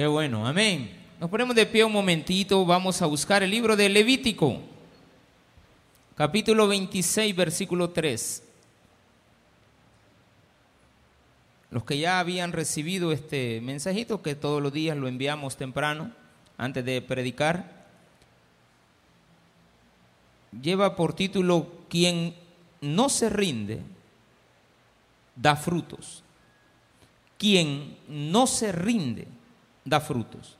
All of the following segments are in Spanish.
Qué bueno, amén. Nos ponemos de pie un momentito, vamos a buscar el libro de Levítico, capítulo 26, versículo 3. Los que ya habían recibido este mensajito, que todos los días lo enviamos temprano, antes de predicar, lleva por título, quien no se rinde, da frutos. Quien no se rinde, da frutos.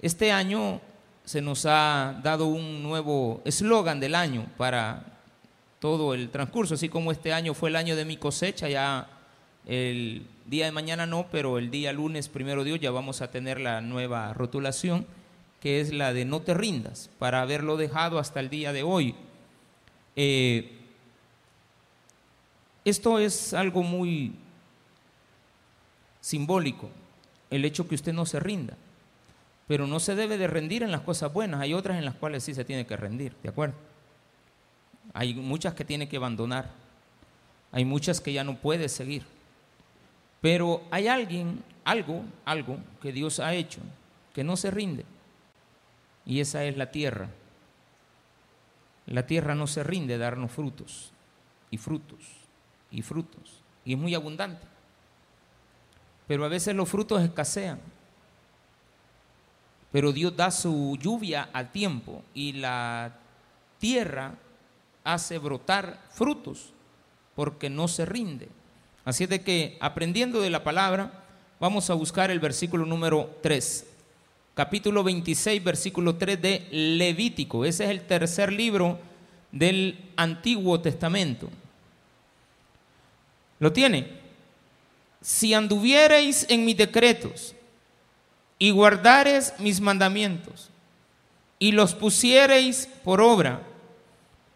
Este año se nos ha dado un nuevo eslogan del año para todo el transcurso, así como este año fue el año de mi cosecha, ya el día de mañana no, pero el día lunes, primero Dios, ya vamos a tener la nueva rotulación, que es la de no te rindas, para haberlo dejado hasta el día de hoy. Eh, esto es algo muy simbólico, el hecho que usted no se rinda, pero no se debe de rendir en las cosas buenas, hay otras en las cuales sí se tiene que rendir, ¿de acuerdo? Hay muchas que tiene que abandonar, hay muchas que ya no puede seguir, pero hay alguien, algo, algo que Dios ha hecho que no se rinde, y esa es la tierra. La tierra no se rinde darnos frutos y frutos y frutos, y es muy abundante. Pero a veces los frutos escasean. Pero Dios da su lluvia a tiempo y la tierra hace brotar frutos porque no se rinde. Así es de que aprendiendo de la palabra, vamos a buscar el versículo número 3. Capítulo 26, versículo 3 de Levítico. Ese es el tercer libro del Antiguo Testamento. ¿Lo tiene? Si anduviereis en mis decretos y guardareis mis mandamientos y los pusiereis por obra,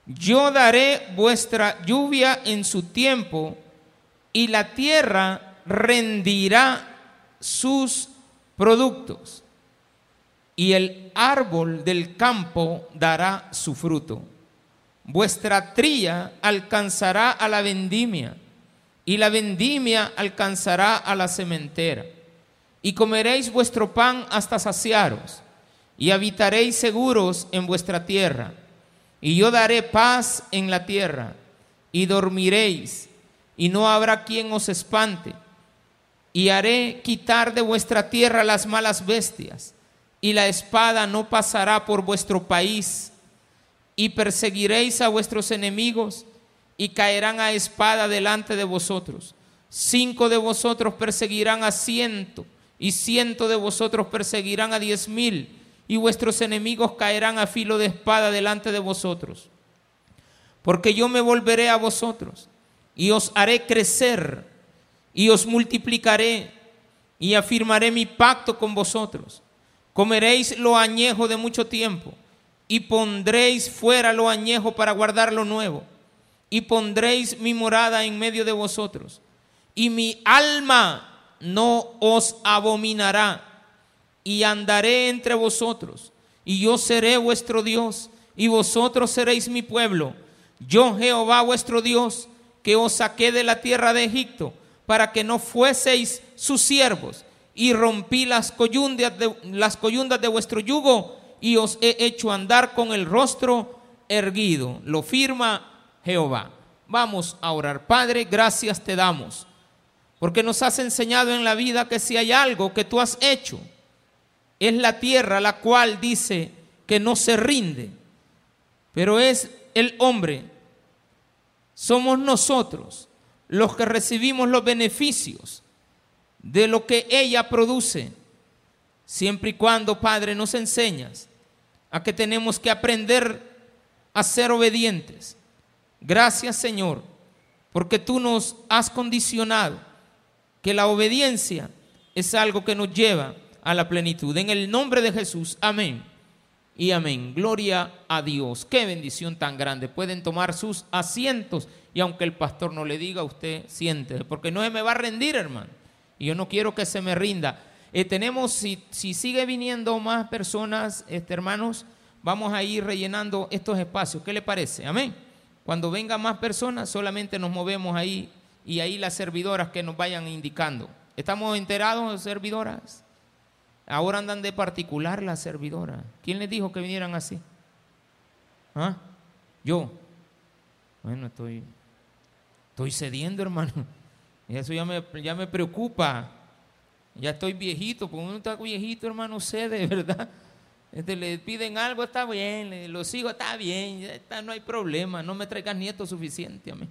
yo daré vuestra lluvia en su tiempo y la tierra rendirá sus productos y el árbol del campo dará su fruto. Vuestra tría alcanzará a la vendimia y la vendimia alcanzará a la cementera. Y comeréis vuestro pan hasta saciaros, y habitaréis seguros en vuestra tierra. Y yo daré paz en la tierra, y dormiréis, y no habrá quien os espante. Y haré quitar de vuestra tierra las malas bestias, y la espada no pasará por vuestro país. Y perseguiréis a vuestros enemigos, y caerán a espada delante de vosotros. Cinco de vosotros perseguirán a ciento, y ciento de vosotros perseguirán a diez mil, y vuestros enemigos caerán a filo de espada delante de vosotros. Porque yo me volveré a vosotros, y os haré crecer, y os multiplicaré, y afirmaré mi pacto con vosotros. Comeréis lo añejo de mucho tiempo, y pondréis fuera lo añejo para guardar lo nuevo y pondréis mi morada en medio de vosotros, y mi alma no os abominará, y andaré entre vosotros, y yo seré vuestro Dios, y vosotros seréis mi pueblo. Yo Jehová vuestro Dios, que os saqué de la tierra de Egipto, para que no fueseis sus siervos, y rompí las coyundas de, las coyundas de vuestro yugo, y os he hecho andar con el rostro erguido. Lo firma Jehová. Vamos a orar. Padre, gracias te damos, porque nos has enseñado en la vida que si hay algo que tú has hecho, es la tierra la cual dice que no se rinde, pero es el hombre. Somos nosotros los que recibimos los beneficios de lo que ella produce, siempre y cuando, Padre, nos enseñas a que tenemos que aprender a ser obedientes Gracias Señor, porque tú nos has condicionado que la obediencia es algo que nos lleva a la plenitud. En el nombre de Jesús, amén. Y amén. Gloria a Dios. Qué bendición tan grande. Pueden tomar sus asientos y aunque el pastor no le diga, usted siente, porque no se me va a rendir, hermano. Y yo no quiero que se me rinda. Eh, tenemos, si, si, sigue viniendo más personas, este, hermanos, vamos a ir rellenando estos espacios. ¿Qué le parece? Amén. Cuando vengan más personas, solamente nos movemos ahí y ahí las servidoras que nos vayan indicando. ¿Estamos enterados, servidoras? ahora andan de particular la servidora. ¿Quién les dijo que vinieran así? ¿Ah? Yo. Bueno, estoy, estoy cediendo, hermano. Y eso ya me, ya me preocupa. Ya estoy viejito, porque uno está viejito, hermano, cede, ¿verdad? Este, le piden algo, está bien, los hijos, está bien, no hay problema, no me traigas nietos suficiente a mí.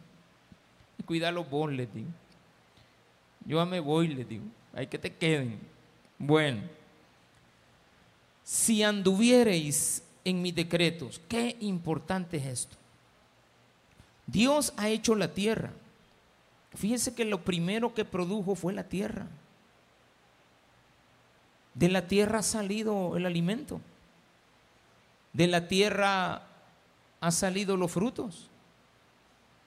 Cuídalos vos, les digo. Yo me voy, les digo, hay que te queden. Bueno, si anduviereis en mis decretos, qué importante es esto. Dios ha hecho la tierra. Fíjense que lo primero que produjo fue la tierra. De la tierra ha salido el alimento. De la tierra ha salido los frutos.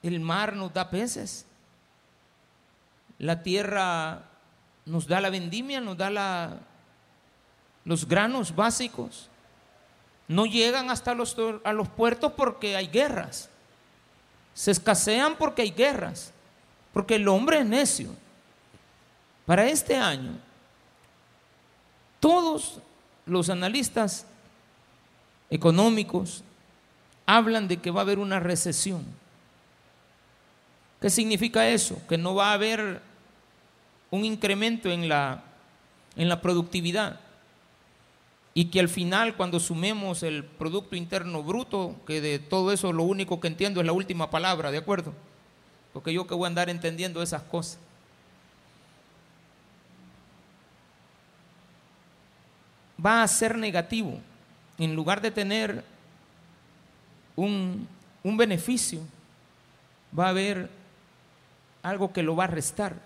El mar nos da peces. La tierra nos da la vendimia, nos da los granos básicos. No llegan hasta los, a los puertos porque hay guerras. Se escasean porque hay guerras. Porque el hombre es necio. Para este año, todos los analistas económicos hablan de que va a haber una recesión. ¿Qué significa eso? Que no va a haber un incremento en la, en la productividad y que al final cuando sumemos el Producto Interno Bruto, que de todo eso lo único que entiendo es la última palabra, ¿de acuerdo? Porque yo que voy a andar entendiendo esas cosas. Va a ser negativo. En lugar de tener un, un beneficio, va a haber algo que lo va a restar.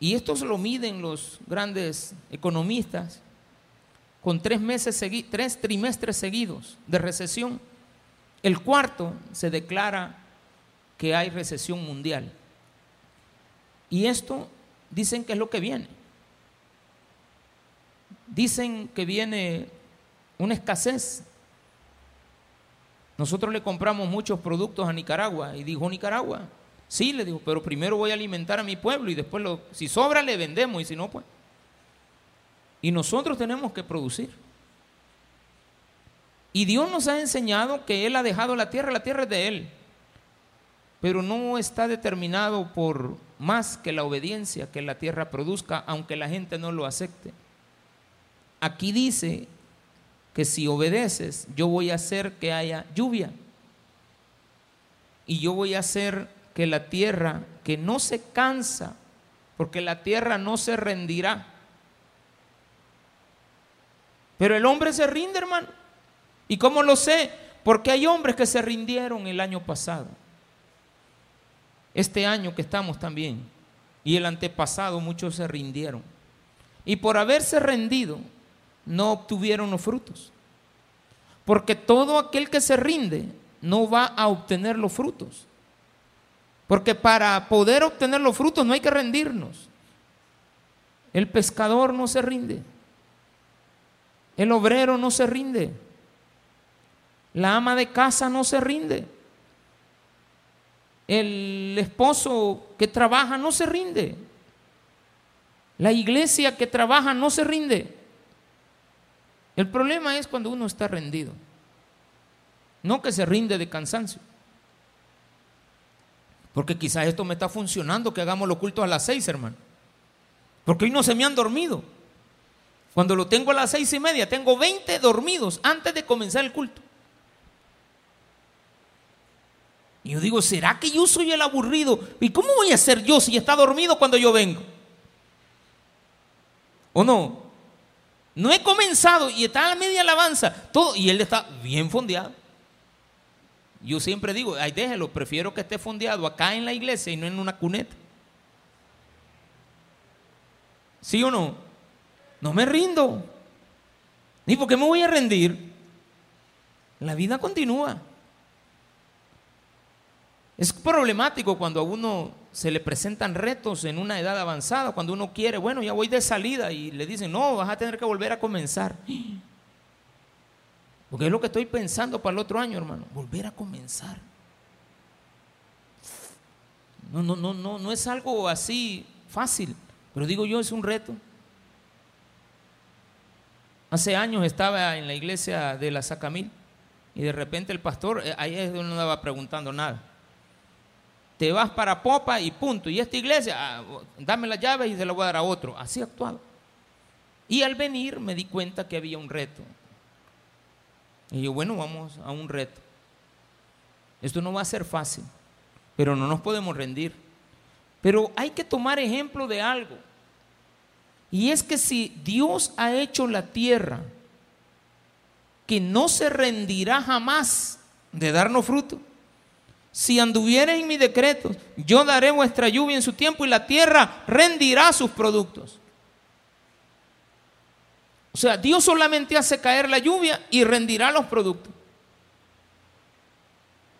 Y esto se lo miden los grandes economistas con tres meses tres trimestres seguidos de recesión. El cuarto se declara que hay recesión mundial. Y esto dicen que es lo que viene. Dicen que viene una escasez. Nosotros le compramos muchos productos a Nicaragua y dijo Nicaragua, Sí, le dijo, pero primero voy a alimentar a mi pueblo y después, lo, si sobra, le vendemos y si no, pues. Y nosotros tenemos que producir. Y Dios nos ha enseñado que Él ha dejado la tierra, la tierra es de Él. Pero no está determinado por más que la obediencia que la tierra produzca, aunque la gente no lo acepte. Aquí dice que si obedeces, yo voy a hacer que haya lluvia. Y yo voy a hacer que la tierra, que no se cansa, porque la tierra no se rendirá. Pero el hombre se rinde, hermano. ¿Y cómo lo sé? Porque hay hombres que se rindieron el año pasado. Este año que estamos también. Y el antepasado muchos se rindieron. Y por haberse rendido, no obtuvieron los frutos. Porque todo aquel que se rinde no va a obtener los frutos. Porque para poder obtener los frutos no hay que rendirnos. El pescador no se rinde. El obrero no se rinde. La ama de casa no se rinde. El esposo que trabaja no se rinde. La iglesia que trabaja no se rinde. El problema es cuando uno está rendido. No que se rinde de cansancio. Porque quizás esto me está funcionando, que hagamos lo culto a las seis, hermano. Porque hoy no se me han dormido. Cuando lo tengo a las seis y media, tengo 20 dormidos antes de comenzar el culto. Y yo digo, ¿será que yo soy el aburrido? ¿Y cómo voy a ser yo si está dormido cuando yo vengo? ¿O no? No he comenzado y está a la media alabanza, todo, y él está bien fondeado. Yo siempre digo, ay, déjelo, prefiero que esté fondeado acá en la iglesia y no en una cuneta. ¿Sí o no? No me rindo. ¿Ni por qué me voy a rendir? La vida continúa. Es problemático cuando a uno se le presentan retos en una edad avanzada, cuando uno quiere, bueno, ya voy de salida y le dicen, no, vas a tener que volver a comenzar. Porque es lo que estoy pensando para el otro año, hermano. Volver a comenzar. No, no, no, no, no es algo así fácil. Pero digo yo, es un reto. Hace años estaba en la iglesia de la Sacamil y de repente el pastor, eh, ahí es no estaba preguntando nada. Te vas para Popa y punto. Y esta iglesia, ah, dame la llave y se la voy a dar a otro. Así actuaba. Y al venir me di cuenta que había un reto. Y yo, bueno, vamos a un reto. Esto no va a ser fácil, pero no nos podemos rendir. Pero hay que tomar ejemplo de algo. Y es que si Dios ha hecho la tierra, que no se rendirá jamás de darnos fruto. Si anduvieres en mi decreto, yo daré vuestra lluvia en su tiempo y la tierra rendirá sus productos. O sea, Dios solamente hace caer la lluvia y rendirá los productos.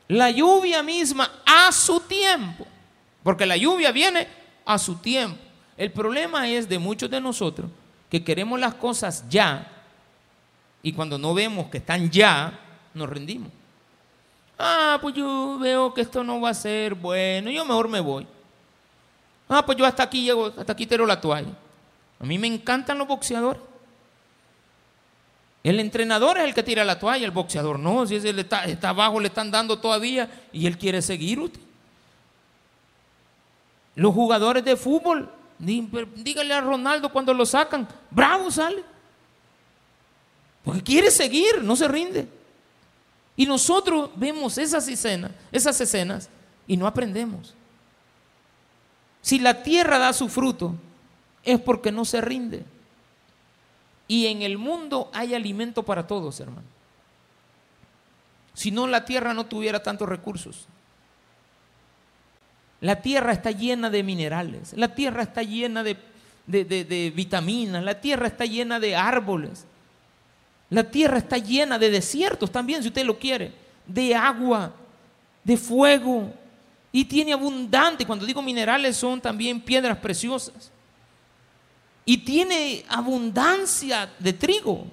La lluvia misma a su tiempo, porque la lluvia viene a su tiempo. El problema es de muchos de nosotros que queremos las cosas ya y cuando no vemos que están ya, nos rendimos. Ah, pues yo veo que esto no va a ser bueno, yo mejor me voy. Ah, pues yo hasta aquí llego, hasta aquí tiro la toalla. A mí me encantan los boxeadores. El entrenador es el que tira la toalla, el boxeador no, si él está, está abajo, le están dando todavía y él quiere seguir usted. Los jugadores de fútbol Dígale a Ronaldo cuando lo sacan, bravo sale. Porque quiere seguir, no se rinde. Y nosotros vemos esas escenas, esas escenas y no aprendemos. Si la tierra da su fruto, es porque no se rinde. Y en el mundo hay alimento para todos, hermano. Si no, la tierra no tuviera tantos recursos. La tierra está llena de minerales, la tierra está llena de, vitaminas, la tierra está llena de árboles, la tierra está llena de desiertos también, si usted lo quiere, de agua, de fuego, y tiene abundante, cuando digo minerales son también piedras preciosas, y tiene abundancia de trigo.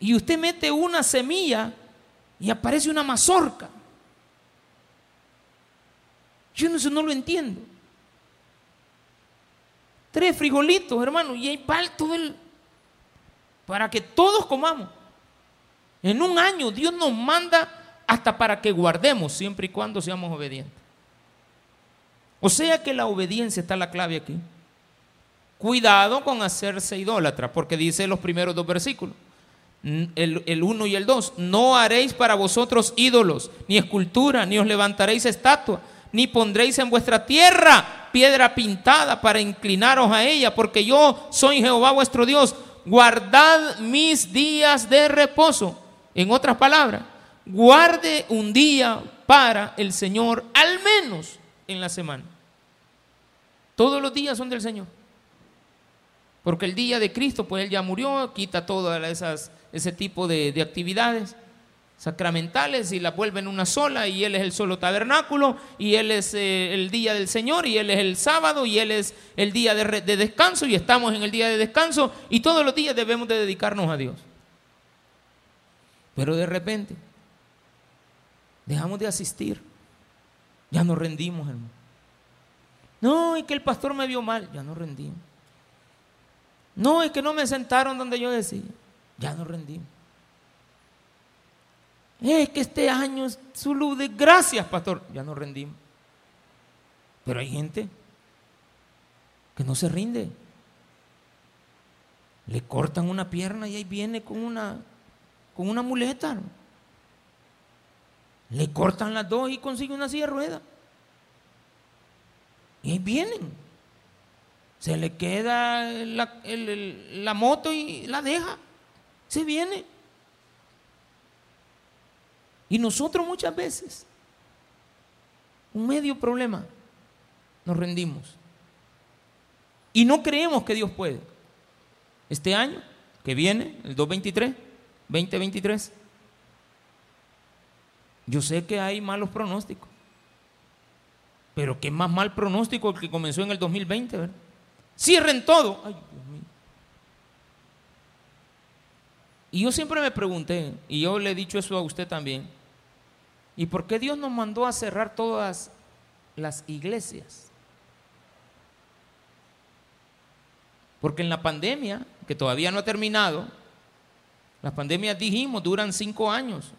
Y usted mete una semilla y aparece una mazorca. Yo no, no lo entiendo. Tres frijolitos, hermano, y hay para todo el. Para que todos comamos. En un año Dios nos manda hasta para que guardemos, siempre y cuando seamos obedientes. O sea que la obediencia está la clave aquí. Cuidado con hacerse idólatra, porque dice los primeros dos versículos, el, el uno y el dos, no haréis para vosotros ídolos, ni escultura, ni os levantaréis estatua ni pondréis en vuestra tierra piedra pintada para inclinaros a ella, porque yo soy Jehová vuestro Dios. Guardad mis días de reposo. En otras palabras, guarde un día para el Señor, al menos en la semana. Todos los días son del Señor. Porque el día de Cristo, pues Él ya murió, quita todas esas, ese tipo de, de actividades sacramentales y la vuelven una sola y Él es el solo tabernáculo y Él es eh, el día del Señor y Él es el sábado y Él es el día de, de, descanso y estamos en el día de descanso y todos los días debemos de dedicarnos a Dios. Pero de repente dejamos de asistir, ya nos rendimos hermano. No, es que el pastor me vio mal, ya nos rendimos. No, es que no me sentaron donde yo decía, ya nos rendimos. Es que este año es su luz de gracias, pastor. Ya nos rendimos. Pero hay gente que no se rinde. Le cortan una pierna y ahí viene con una, con una muleta. Le cortan las dos y consigue una silla de rueda. Y ahí vienen. Se le queda la, la moto y la deja. Se viene. Y nosotros muchas veces, un medio problema, nos rendimos. Y no creemos que Dios puede. Este año que viene, el 2023, 2023, yo sé que hay malos pronósticos. Pero qué más mal pronóstico el que comenzó en el 2020, ¿verdad? Cierren todo. Ay, Dios mío. Y yo siempre me pregunté, y yo le he dicho eso a usted también, ¿Y por qué Dios nos mandó a cerrar todas las iglesias? Porque en la pandemia, que todavía no ha terminado, las pandemias dijimos duran cinco años,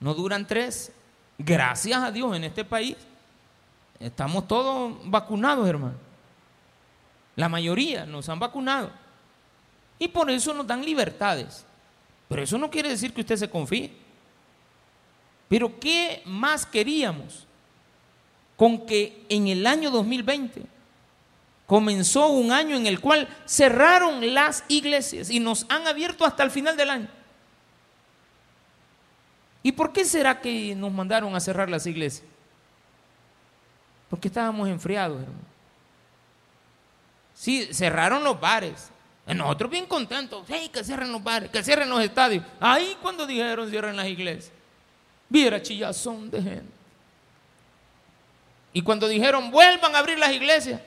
no duran tres. Gracias a Dios en este país estamos todos vacunados, hermano. La mayoría nos han vacunado. Y por eso nos dan libertades. Pero eso no quiere decir que usted se confíe. Pero ¿qué más queríamos con que en el año 2020 comenzó un año en el cual cerraron las iglesias y nos han abierto hasta el final del año? ¿Y por qué será que nos mandaron a cerrar las iglesias? Porque estábamos enfriados, hermano. Sí, cerraron los bares. Nosotros bien contentos. Hey, que cierren los bares, que cierren los estadios. Ahí cuando dijeron cierren las iglesias. Viera chillazón de gente. Y cuando dijeron vuelvan a abrir las iglesias.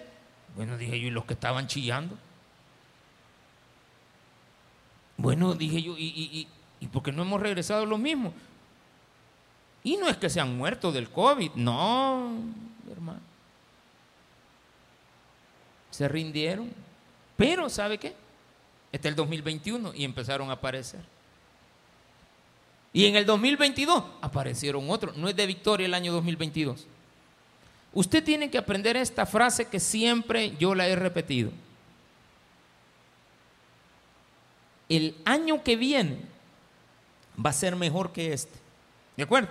Bueno, dije yo, ¿y los que estaban chillando? Bueno, dije yo, ¿y, y, y, por qué no hemos regresado los mismos? Y no es que se han muerto del COVID, no, hermano. Se rindieron. Pero, ¿sabe qué? Este es el 2021 y empezaron a aparecer. Y en el 2022 aparecieron otros. No es de victoria el año 2022. Usted tiene que aprender esta frase que siempre yo la he repetido. El año que viene va a ser mejor que este. ¿De acuerdo?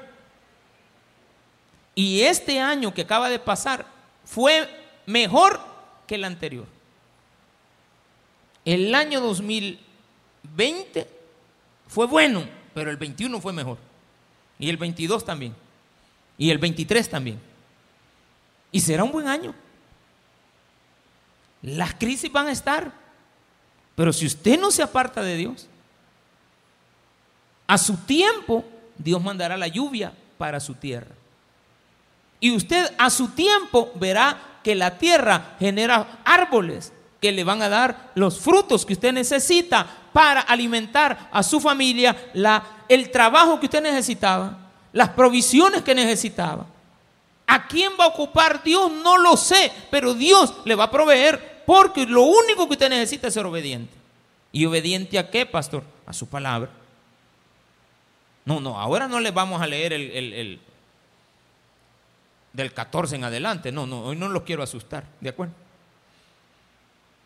Y este año que acaba de pasar fue mejor que el anterior. El año 2020 fue bueno, pero el 21 fue mejor. Y el 22 también. Y el 23 también. Y será un buen año. Las crisis van a estar. Pero si usted no se aparta de Dios, a su tiempo Dios mandará la lluvia para su tierra. Y usted a su tiempo verá que la tierra genera árboles que le van a dar los frutos que usted necesita para alimentar a su familia, la, el trabajo que usted necesitaba, las provisiones que necesitaba. ¿A quién va a ocupar Dios? No lo sé, pero Dios le va a proveer porque lo único que usted necesita es ser obediente. ¿Y obediente a qué, pastor? A su palabra. No, no, ahora no le vamos a leer el, el del 14 en adelante. No, no, hoy no los quiero asustar, ¿de acuerdo?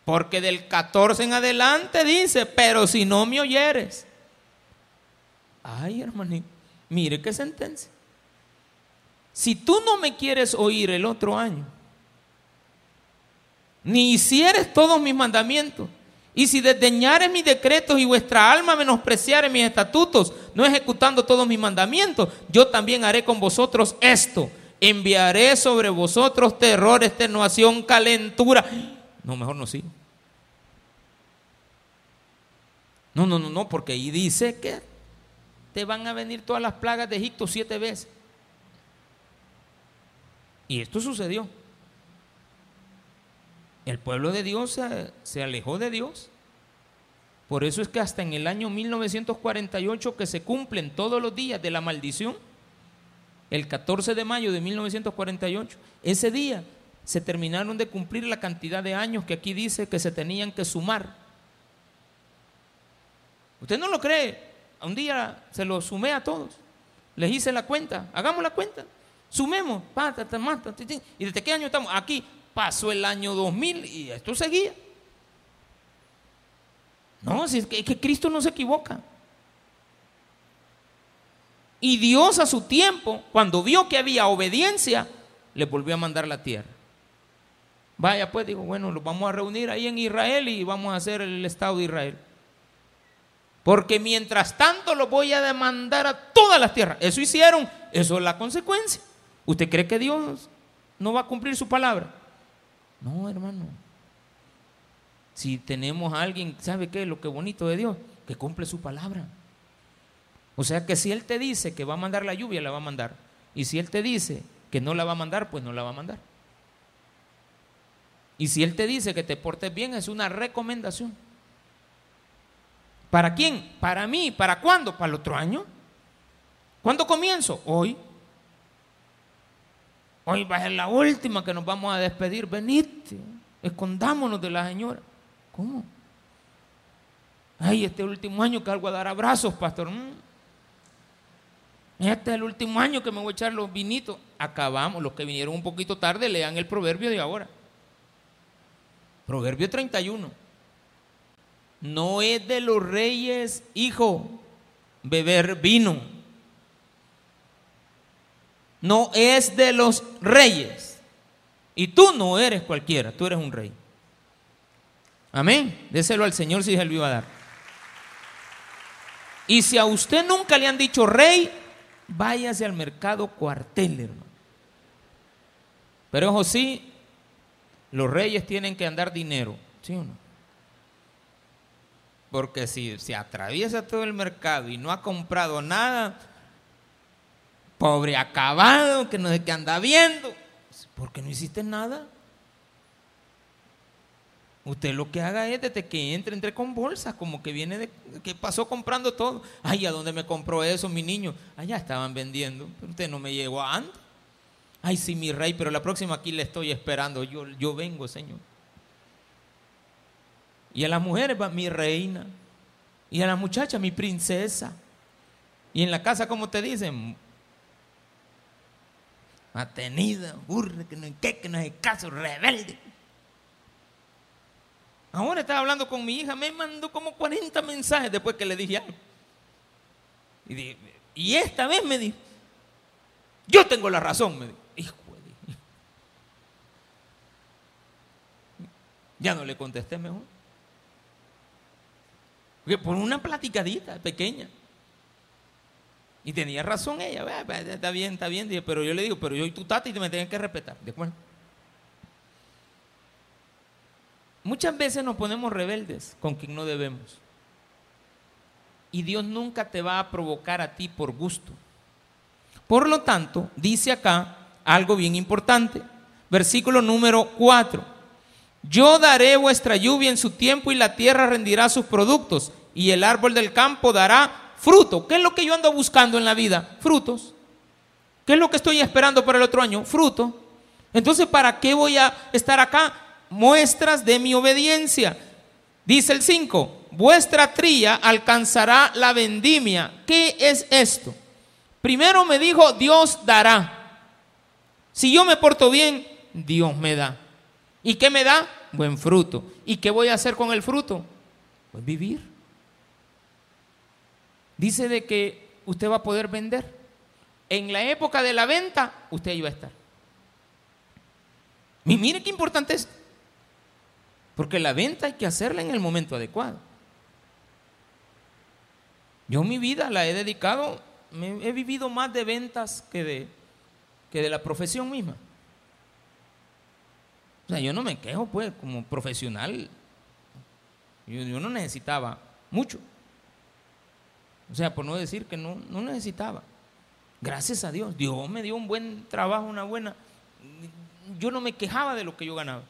Porque del 14 en adelante dice, pero si no me oyeres. Ay, hermanito, mire qué sentencia. Si tú no me quieres oír el otro año, ni hicieres todos mis mandamientos, y si desdeñares mis decretos y vuestra alma menospreciare mis estatutos, no ejecutando todos mis mandamientos, yo también haré con vosotros esto. Enviaré sobre vosotros terror, extenuación, calentura no, mejor no sigo. No, no, no, no, porque ahí dice que te van a venir todas las plagas de Egipto siete veces. Y esto sucedió. El pueblo de Dios se, se, alejó de Dios. Por eso es que hasta en el año 1948 que se cumplen todos los días de la maldición, el 14 de mayo de 1948, ese día se terminaron de cumplir la cantidad de años que aquí dice que se tenían que sumar. ¿Usted no lo cree? Un día se lo sumé a todos. Les hice la cuenta. Hagamos la cuenta. Sumemos. ¿Y desde qué año estamos? Aquí pasó el año 2000 y esto seguía. No, que, es que Cristo no se equivoca. Y Dios a su tiempo, cuando vio que había obediencia, le volvió a mandar la tierra. Vaya, pues digo, bueno, los vamos a reunir ahí en Israel y vamos a hacer el Estado de Israel. Porque mientras tanto lo voy a demandar a todas las tierras. Eso hicieron, eso es la consecuencia. ¿Usted cree que Dios no va a cumplir su palabra? No, hermano. Si tenemos a alguien, ¿sabe qué? Lo que bonito de Dios, que cumple su palabra. O sea que si Él te dice que va a mandar la lluvia, la va a mandar. Y si Él te dice que no la va a mandar, pues no la va a mandar. Y si Él te dice que te portes bien, es una recomendación. ¿Para quién? Para mí. ¿Para cuándo? Para el otro año. ¿Cuándo comienzo? Hoy. Hoy va a ser la última que nos vamos a despedir. Venite. escondámonos de la señora. ¿Cómo? Ay, este último año que algo a dar abrazos, pastor. Mm. Este es el último año que me voy a echar los vinitos. Acabamos, los que vinieron un poquito tarde, lean el proverbio de ahora. Proverbio 31. No es de los reyes, hijo, beber vino. No es de los reyes. Y tú no eres cualquiera, tú eres un rey. Amén. Déselo al Señor si se lo iba a dar. Y si a usted nunca le han dicho rey, váyase al mercado cuartel, hermano. Pero ojo, sí, los reyes tienen que andar dinero, ¿sí o no? Porque si se atraviesa todo el mercado y no ha comprado nada, pobre acabado, que no sé qué anda viendo, ¿por qué no hiciste nada? Usted lo que haga es desde que entre, entre con bolsas, como que viene de, que pasó comprando todo. Ay, ¿a dónde me compró eso, mi niño? Allá estaban vendiendo, pero usted no me llegó antes. Ay, sí, mi rey, pero la próxima aquí le estoy esperando. Yo, yo vengo, Señor. Y a las mujeres va mi reina. Y a la muchacha, mi princesa. Y en la casa, como te dicen, atenida, burra, que no hay que no hay caso, rebelde. Ahora estaba hablando con mi hija, me mandó como 40 mensajes después que le dije algo. Y, y esta vez me dijo, yo tengo la razón, me dijo. Hijo de... Ya no le contesté mejor. Porque por una platicadita pequeña. Y tenía razón ella, está bien, está bien, pero yo le digo, pero yo y tu tata y me tienen que respetar, ¿de acuerdo? Muchas veces nos ponemos rebeldes con quien no debemos. Y Dios nunca te va a provocar a ti por gusto. Por lo tanto, dice acá algo bien importante. Versículo número 4. Yo daré vuestra lluvia en su tiempo y la tierra rendirá sus productos y el árbol del campo dará fruto. ¿Qué es lo que yo ando buscando en la vida? Frutos. ¿Qué es lo que estoy esperando para el otro año? Fruto. Entonces, ¿para qué voy a estar acá muestras de mi obediencia. Dice el 5, vuestra trilla alcanzará la vendimia. ¿Qué es esto? Primero me dijo, Dios dará. Si yo me porto bien, Dios me da. ¿Y qué me da? Buen fruto. ¿Y qué voy a hacer con el fruto? Pues vivir. Dice de que usted va a poder vender. En la época de la venta, usted iba a estar. Y mire qué importante es. Porque la venta hay que hacerla en el momento adecuado. Yo mi vida la he dedicado, he vivido más de ventas que de, que de la profesión misma. O sea, yo no me quejo, pues, como profesional. Yo, no necesitaba mucho. O sea, por no decir que no, no necesitaba. Gracias a Dios. Dios me dio un buen trabajo, una buena. Yo no me quejaba de lo que yo ganaba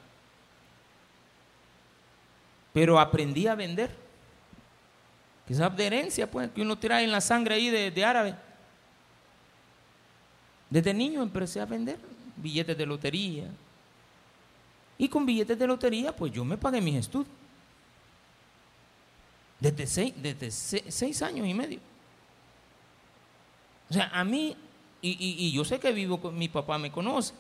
pero aprendí a vender. Quizás de herencia, pues, que uno trae en la sangre ahí de, árabe. Desde niño empecé a vender billetes de lotería. Y con billetes de lotería, pues yo me pagué mis estudios. Desde seis, desde seis, años y medio. O sea, a mí, y, y yo sé que vivo con mi papá, me conoce.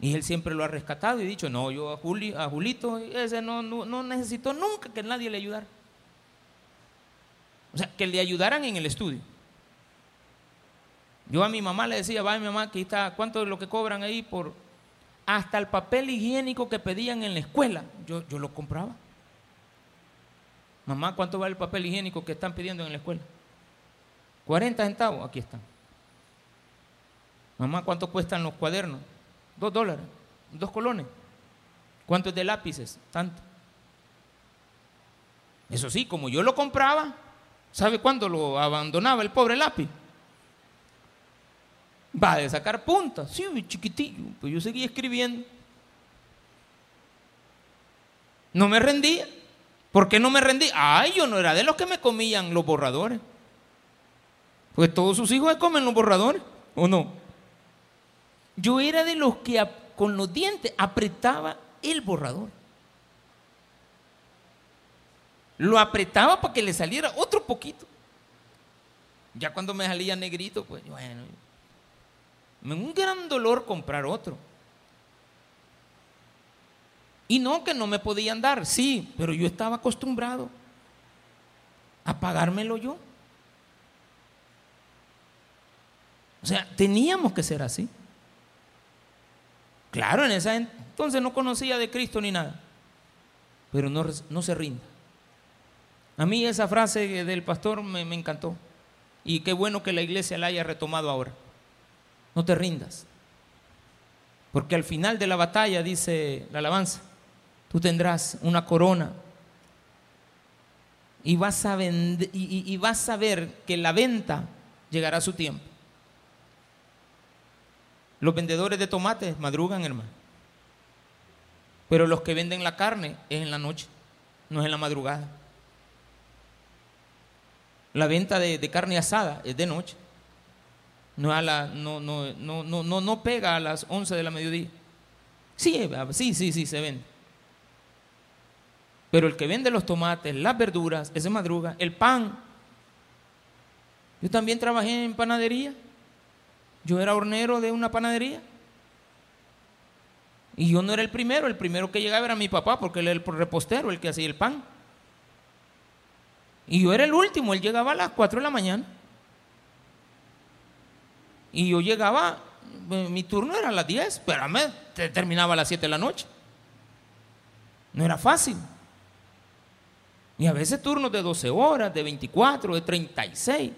Y él siempre lo ha rescatado y dicho, no, yo a, Juli, a Julito, ese no, no, necesitó nunca que nadie le ayudara. O sea, que le ayudaran en el estudio. Yo a mi mamá le decía, va mi mamá, aquí está, ¿cuánto es lo que cobran ahí por hasta el papel higiénico que pedían en la escuela? Yo, yo lo compraba. Mamá, ¿cuánto vale el papel higiénico que están pidiendo en la escuela? 40 centavos, aquí están. Mamá, ¿cuánto cuestan los cuadernos? Dos dólares, dos colones. ¿Cuánto es de lápices? Tanto. Eso sí, como yo lo compraba, ¿sabe cuándo lo abandonaba el pobre lápiz? Va a sacar puntas, sí, chiquitillo, pues yo seguía escribiendo. No me rendía. ¿Por qué no me rendía? Ay, yo no era de los que me comían los borradores. Pues todos sus hijos comen los borradores, ¿o no? Yo era de los que con los dientes apretaba el borrador. Lo apretaba para que le saliera otro poquito. Ya cuando me salía negrito, pues bueno, un gran dolor comprar otro. Y no que no me podían dar, sí, pero yo estaba acostumbrado a pagármelo yo. O sea, teníamos que ser así. Claro, en esa entonces no conocía de Cristo ni nada, pero no, no se rinda. A mí esa frase del pastor me, me encantó y qué bueno que la iglesia la haya retomado ahora. No te rindas, porque al final de la batalla, dice la alabanza, tú tendrás una corona y vas a, y, vas a ver que la venta llegará a su tiempo. Los vendedores de tomates madrugan, hermano. Pero los que venden la carne es en la noche, no es en la madrugada. La venta de, carne asada es de noche. No, a la, no, no, no, no, no pega a las 11 de la mediodía. Sí, sí, sí, sí, se vende. Pero el que vende los tomates, las verduras, ese madruga, el pan. Yo también trabajé en panadería. Yo era hornero de una panadería. Y yo no era el primero, el primero que llegaba era mi papá, porque él era el repostero, el que hacía el pan. Y yo era el último, él llegaba a las 4 de la mañana. Y yo llegaba, eh, mi turno era a las 10, pero a mí terminaba a las 7 de la noche. No era fácil. Y a veces turnos de 12 horas, de 24, de 36.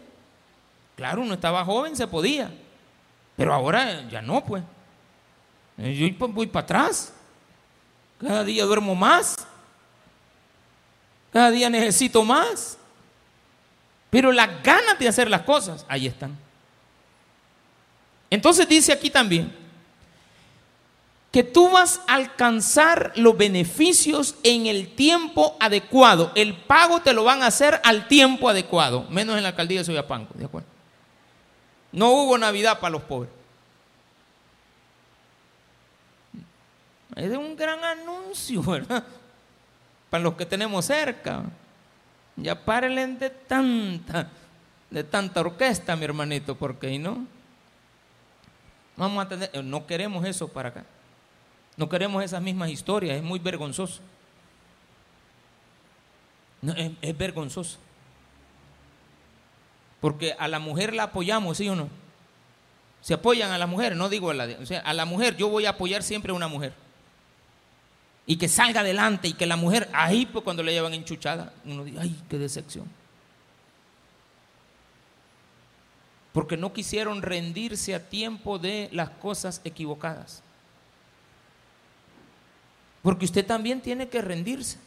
Claro, uno estaba joven, se podía. Pero ahora ya no, pues. Eh, yo voy para atrás. Cada día duermo más. Cada día necesito más. Pero las ganas de hacer las cosas, ahí están. Entonces dice aquí también, que tú vas a alcanzar los beneficios en el tiempo adecuado. El pago te lo van a hacer al tiempo adecuado, menos en la alcaldía de Soyapanco, ¿de acuerdo? No hubo Navidad para los pobres. Es un gran anuncio, ¿verdad? Para los que tenemos cerca. Ya párenle de tanta, de tanta orquesta, mi hermanito, porque no. Vamos a tener, no queremos eso para acá. No queremos esas mismas historias, es muy vergonzoso. es, vergonzoso. Porque a la mujer la apoyamos, ¿sí o no? Se apoyan a la mujer, no digo a la, o sea, a la mujer, yo voy a apoyar siempre a una mujer. Y que salga adelante y que la mujer, ahí pues cuando le llevan enchuchada, uno dice, ay, qué decepción. Porque no quisieron rendirse a tiempo de las cosas equivocadas. Porque usted también tiene que rendirse.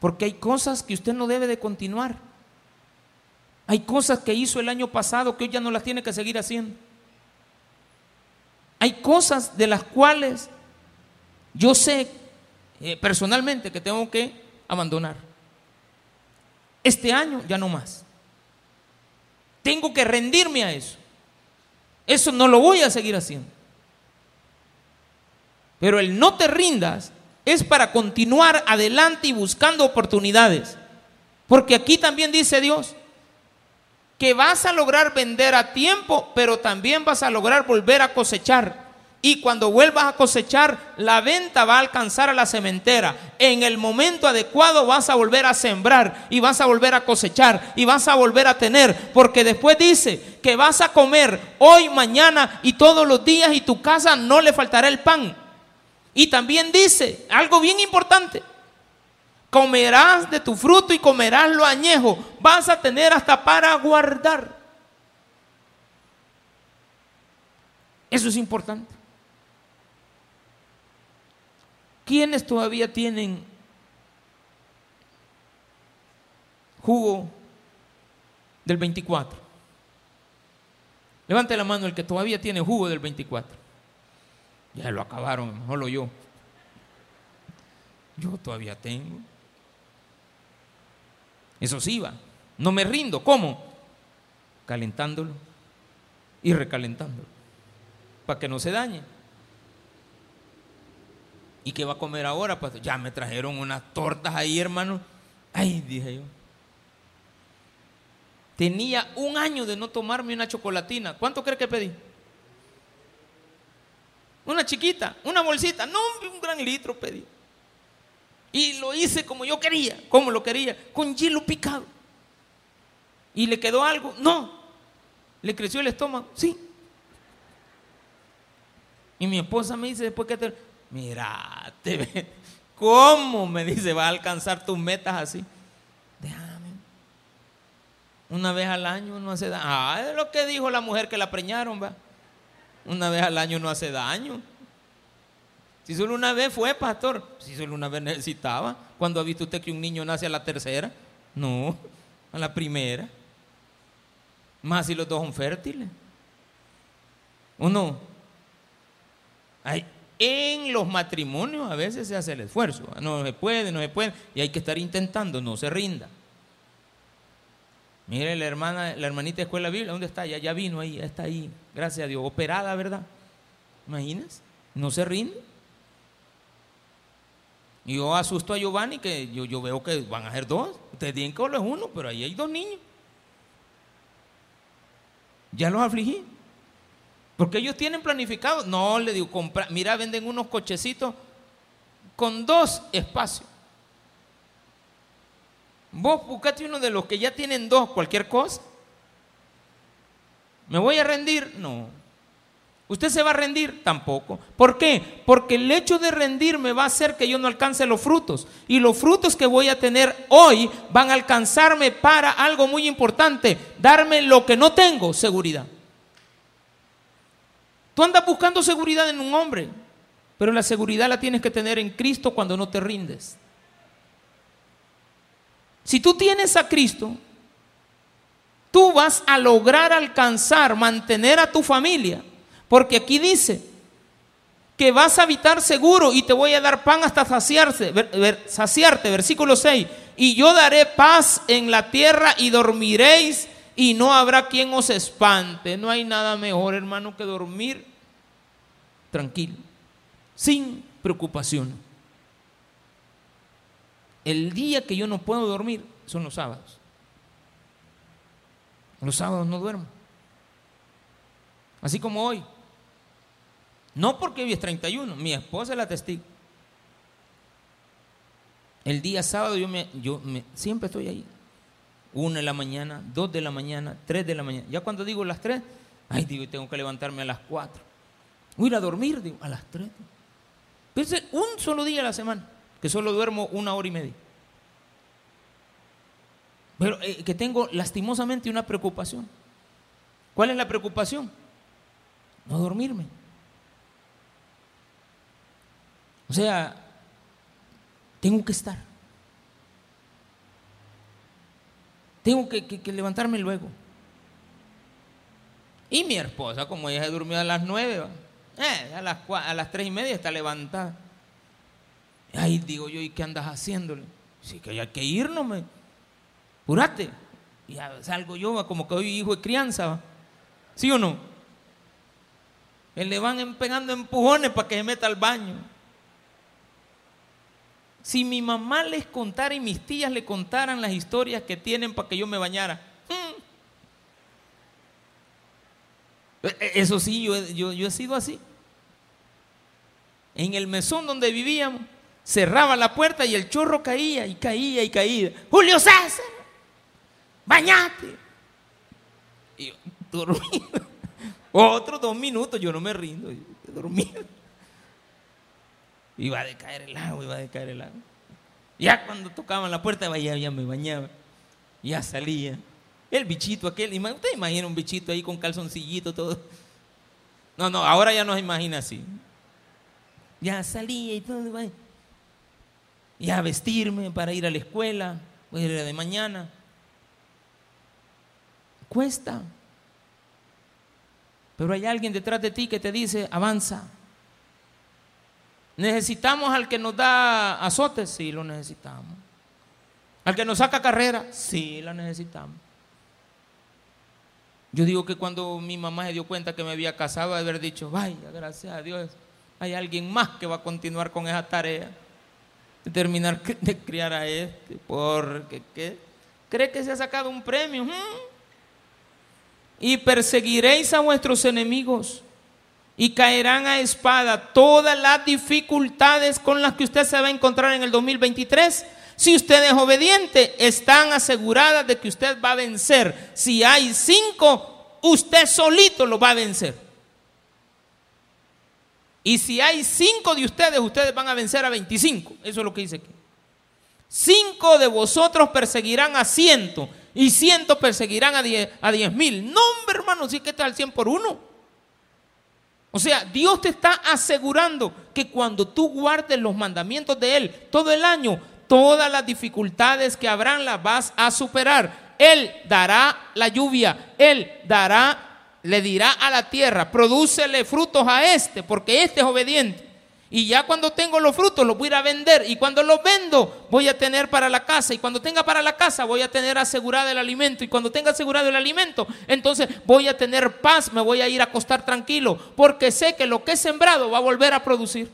Porque hay cosas que usted no debe de continuar. Hay cosas que hizo el año pasado que hoy ya no las tiene que seguir haciendo. Hay cosas de las cuales yo sé eh, personalmente que tengo que abandonar. Este año ya no más. Tengo que rendirme a eso. Eso no lo voy a seguir haciendo. Pero el no te rindas es para continuar adelante y buscando oportunidades. Porque aquí también dice Dios que vas a lograr vender a tiempo, pero también vas a lograr volver a cosechar. Y cuando vuelvas a cosechar, la venta va a alcanzar a la cementera. En el momento adecuado vas a volver a sembrar y vas a volver a cosechar y vas a volver a tener. Porque después dice que vas a comer hoy, mañana y todos los días y tu casa no le faltará el pan. Y también dice algo bien importante. Comerás de tu fruto y comerás lo añejo. Vas a tener hasta para guardar. Eso es importante. ¿Quiénes todavía tienen jugo del 24? Levante la mano el que todavía tiene jugo del 24. Ya lo acabaron, mejor lo yo. Yo todavía tengo. Eso sí va. No me rindo. ¿Cómo? Calentándolo y recalentándolo. Para que no se dañe. ¿Y qué va a comer ahora, pastor? Ya me trajeron unas tortas ahí, hermano. Ay, dije yo. Tenía un año de no tomarme una chocolatina. ¿Cuánto cree que pedí? Una chiquita, una bolsita, no un gran litro pedí. Y lo hice como yo quería, como lo quería, con hielo picado. ¿Y le quedó algo? No. ¿Le creció el estómago? Sí. Y mi esposa me dice después que te... Mira, te ¿cómo? Me dice, va a alcanzar tus metas así. Déjame. Una vez al año no hace daño. Ah, es lo que dijo la mujer que la preñaron, va. Una vez al año no hace daño. Si solo una vez fue, pastor, si solo una vez necesitaba. ¿Cuándo ha visto usted que un niño nace a la tercera? No, a la primera. Más si los dos son fértiles. ¿O no? En los matrimonios a veces se hace el esfuerzo. No se puede, no se puede. Y hay que estar intentando, no se rinda. Mire la hermana, la hermanita de escuela bíblica, ¿dónde está? Ya, ya vino ahí, ya está ahí. Gracias a Dios. Operada, ¿verdad? Imagínense. No se rinde. Yo asusto a Giovanni que yo, yo veo que van a ser dos. Ustedes dicen que solo es uno, pero ahí hay dos niños. Ya los afligí. Porque ellos tienen planificado. No, le digo, mira, venden unos cochecitos con dos espacios. Vos buscate uno de los que ya tienen dos, cualquier cosa. ¿Me voy a rendir? No. ¿Usted se va a rendir? Tampoco. ¿Por qué? Porque el hecho de rendirme va a hacer que yo no alcance los frutos. Y los frutos que voy a tener hoy van a alcanzarme para algo muy importante, darme lo que no tengo, seguridad. Tú andas buscando seguridad en un hombre, pero la seguridad la tienes que tener en Cristo cuando no te rindes. Si tú tienes a Cristo, tú vas a lograr alcanzar, mantener a tu familia. Porque aquí dice que vas a habitar seguro y te voy a dar pan hasta saciarse, saciarte, versículo 6. Y yo daré paz en la tierra y dormiréis y no habrá quien os espante. No hay nada mejor, hermano, que dormir tranquilo, sin preocupación. El día que yo no puedo dormir son los sábados. Los sábados no duermo. Así como hoy. No porque hoy es 31, mi esposa es la testigo. El día sábado yo, me, yo me, siempre estoy ahí. Una de la mañana, dos de la mañana, tres de la mañana. Ya cuando digo las tres, ay, digo, tengo que levantarme a las cuatro. Voy a ir a dormir, digo, a las tres. Piense, un solo día a la semana que solo duermo una hora y media. Pero eh, que tengo lastimosamente una preocupación. ¿Cuál es la preocupación? No dormirme. O sea, tengo que estar. Tengo que, levantarme luego. Y mi esposa, como ella se durmió a las nueve, eh, a, las, a las tres y media está levantada. Ay, digo yo, ¿y qué andas haciéndole? Sí, que hay que irnos, me. Purate. Y salgo yo, como que hoy hijo de crianza. ¿Sí o no? Le van pegando empujones para que se meta al baño. Si mi mamá les contara y mis tías le contaran las historias que tienen para que yo me bañara. Hmm. E, eso sí, yo, yo, yo he sido así. En el mesón donde vivíamos, cerraba la puerta y el chorro caía y caía y caía. Julio César, bañate. Y yo dormido. Otros dos minutos, yo no me rindo, yo dormido. Iba a decaer el agua, iba a decaer el agua. Ya cuando tocaban la puerta, ya, ya me bañaba. Ya salía. El bichito aquel, ¿usted imagina un bichito ahí con calzoncillito todo? No, no, ahora ya no se imagina así. Ya salía y todo. Ya vestirme para ir a la escuela, voy a ir de mañana. Cuesta. Pero hay alguien detrás de ti que te dice, avanza. ¿Necesitamos al que nos da azotes? Sí, lo necesitamos. ¿Al que nos saca carrera? Sí, lo necesitamos. Yo digo que cuando mi mamá se dio cuenta que me había casado, de haber dicho, vaya, gracias a Dios, hay alguien más que va a continuar con esa tarea de terminar de criar a este, porque ¿qué? cree que se ha sacado un premio. ¿Mm? Y perseguiréis a vuestros enemigos y caerán a espada todas las dificultades con las que usted se va a encontrar en el 2023. Si usted es obediente, están aseguradas de que usted va a vencer. Si hay cinco, usted solito lo va a vencer. Y si hay cinco de ustedes, ustedes van a vencer a 25. Eso es lo que dice aquí. Cinco de vosotros perseguirán a ciento y ciento perseguirán a diez, a diez mil. No, hombre, hermano, sí que está al cien por uno. O sea, Dios te está asegurando que cuando tú guardes los mandamientos de Él todo el año, todas las dificultades que habrán las vas a superar. Él dará la lluvia, Él dará, le dirá a la tierra, prodúcele frutos a este, porque este es obediente. Y ya cuando tengo los frutos los voy a ir a vender. Y cuando los vendo voy a tener para la casa. Y cuando tenga para la casa voy a tener asegurado el alimento. Y cuando tenga asegurado el alimento, entonces voy a tener paz, me voy a ir a acostar tranquilo. Porque sé que lo que he sembrado va a volver a producir.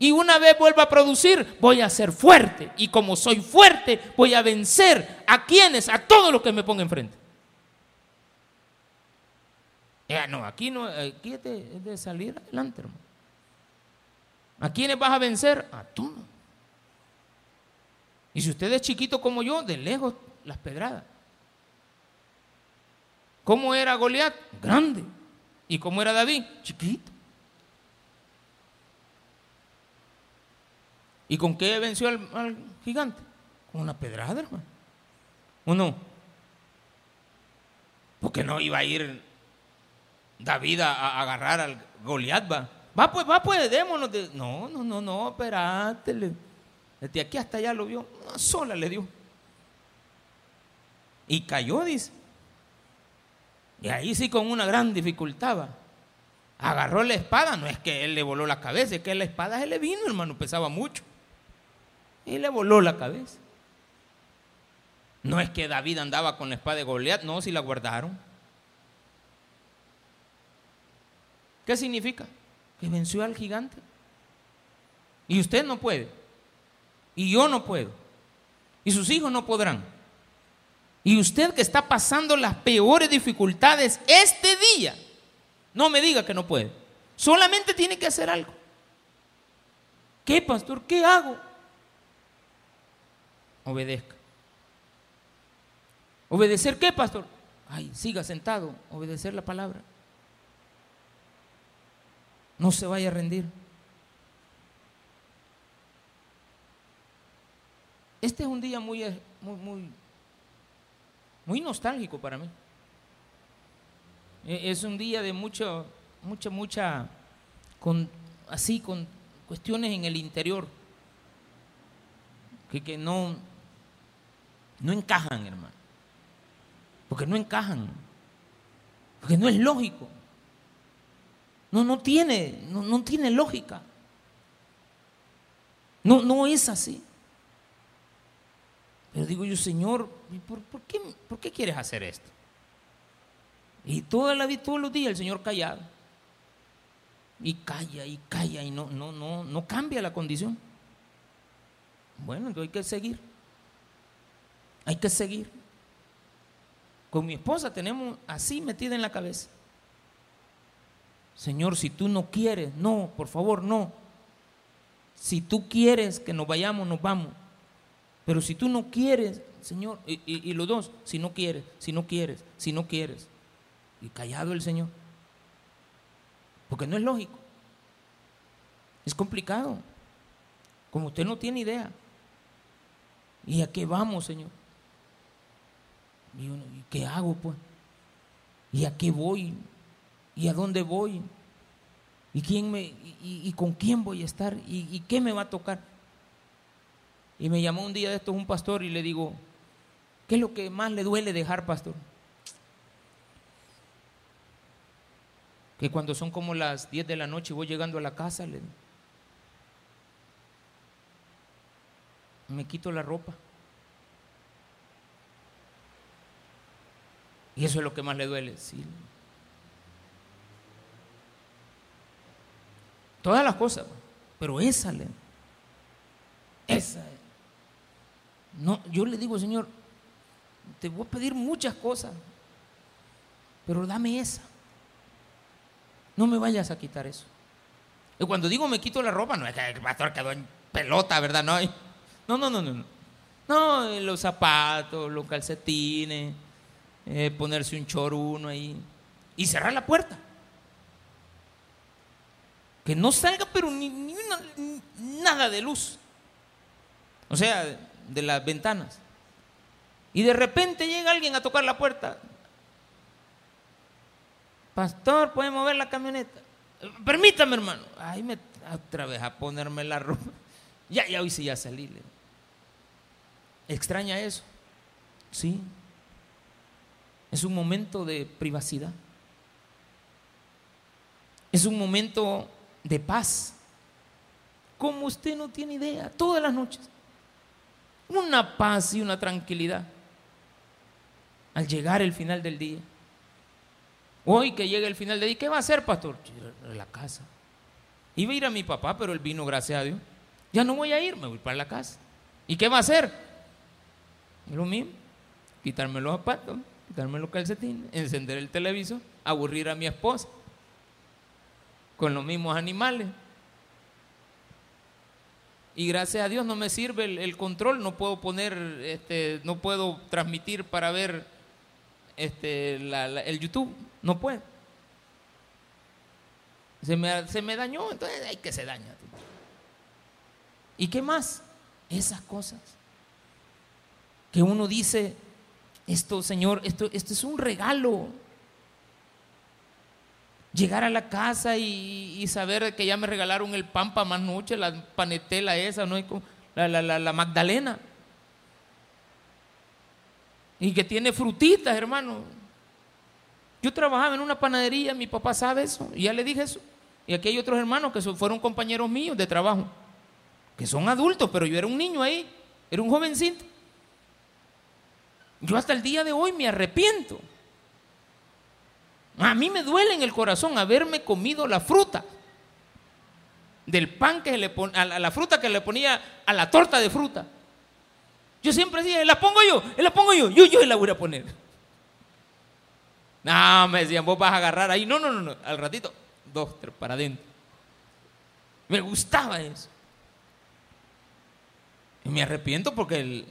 Y una vez vuelva a producir, voy a ser fuerte. Y como soy fuerte, voy a vencer a quienes, a todos los que me pongan enfrente. Ya no, aquí no, aquí es de, es de salir adelante, hermano. ¿A quiénes vas a vencer? A todos. Y si usted es chiquito como yo, de lejos las pedradas. ¿Cómo era Goliat? Grande. ¿Y cómo era David? Chiquito. ¿Y con qué venció al, gigante? Con una pedrada, hermano. ¿O no? Porque no iba a ir David a, agarrar al Goliat, va. Va pues, va pues, démonos. No, no, no, no, espérate. Desde aquí hasta allá lo vio. Una sola le dio. Y cayó, dice. Y ahí sí con una gran dificultad va. Agarró la espada, no es que él le voló la cabeza, es que la espada se le vino, hermano, pesaba mucho. Y le voló la cabeza. No es que David andaba con la espada de Goliat, no, si la guardaron. ¿Qué significa? Que venció al gigante. Y usted no puede. Y yo no puedo. Y sus hijos no podrán. Y usted que está pasando las peores dificultades este día, no me diga que no puede. Solamente tiene que hacer algo. ¿Qué, pastor? ¿Qué hago? Obedezca. ¿Obedecer qué, pastor? Ay, siga sentado, obedecer la palabra. No se vaya a rendir. Este es un día muy, muy, muy, muy nostálgico para mí. E, es un día de mucho, mucha, mucha, con, así, con cuestiones en el interior que, que no, no encajan, hermano. Porque no encajan. Porque no es lógico. No, no tiene, no, tiene lógica. No, no es así. Pero digo yo, Señor, ¿por, qué, ¿por qué quieres hacer esto? Y toda la todos los días el Señor callado. Y calla y calla y no, no, no, no cambia la condición. Bueno, entonces hay que seguir. Hay que seguir. Con mi esposa tenemos así metida en la cabeza. Señor, si tú no quieres, no, por favor, no. Si tú quieres que nos vayamos, nos vamos. Pero si tú no quieres, Señor, y, los dos, si no quieres, si no quieres, si no quieres. Y callado el Señor. Porque no es lógico. Es complicado. Como usted no tiene idea. ¿Y a qué vamos, Señor? ¿Y qué hago, pues? ¿Y a qué voy? ¿Y a dónde voy? ¿Y, quién me, y, con quién voy a estar? ¿Y, qué me va a tocar? Y me llamó un día de estos un pastor y le digo, ¿qué es lo que más le duele dejar, pastor? Que cuando son como las 10 de la noche y voy llegando a la casa, le, me quito la ropa. Y eso es lo que más le duele. Sí. Todas las cosas, pero esa, esa. No, yo le digo, Señor, te voy a pedir muchas cosas, pero dame esa. No me vayas a quitar eso. Y cuando digo me quito la ropa, no es que el pastor quedó en pelota, ¿verdad? No, no, no, no. No, no los zapatos, los calcetines, eh, ponerse un choruno ahí y cerrar la puerta. Que no salga, pero ni, nada de luz. O sea, de las ventanas. Y de repente llega alguien a tocar la puerta. Pastor, ¿puede mover la camioneta? Permítame, hermano. Ay, me otra vez a ponerme la ropa. Ya, ya hoy sí ya salí. ¿Extraña eso? Sí. Es un momento de privacidad. Es un momento de paz. Como usted no tiene idea, todas las noches. Una paz y una tranquilidad. Al llegar el final del día. Hoy que llega el final del día, ¿qué va a hacer, pastor? La casa. Iba a ir a mi papá, pero él vino, gracias a Dios. Ya no voy a ir, me voy para la casa. ¿Y qué va a hacer? Lo mismo. Quitarme los zapatos, quitarme los calcetines, encender el televisor, aburrir a mi esposa con los mismos animales. Y gracias a Dios no me sirve el, control, no puedo poner, este, no puedo transmitir para ver este, el YouTube, no puedo. Se me, se me dañó, entonces hay que se daña. ¿Y qué más? Esas cosas. Que uno dice, esto, Señor, esto, esto es un regalo llegar a la casa y, saber que ya me regalaron el pan para más noche, la panetela esa, ¿no? La, la, la, Magdalena. Y que tiene frutitas, hermano. Yo trabajaba en una panadería, mi papá sabe eso, y ya le dije eso. Y aquí hay otros hermanos que fueron compañeros míos de trabajo, que son adultos, pero yo era un niño ahí, era un jovencito. Yo hasta el día de hoy me arrepiento a mí me duele en el corazón haberme comido la fruta del pan que le ponía, a la fruta que le ponía a la torta de fruta. Yo siempre decía, la pongo yo, la pongo yo, yo, yo la voy a poner. No, me decían, vos vas a agarrar ahí. No, no, no, no. al ratito, dos, tres, para adentro. Me gustaba eso. Y me arrepiento porque el,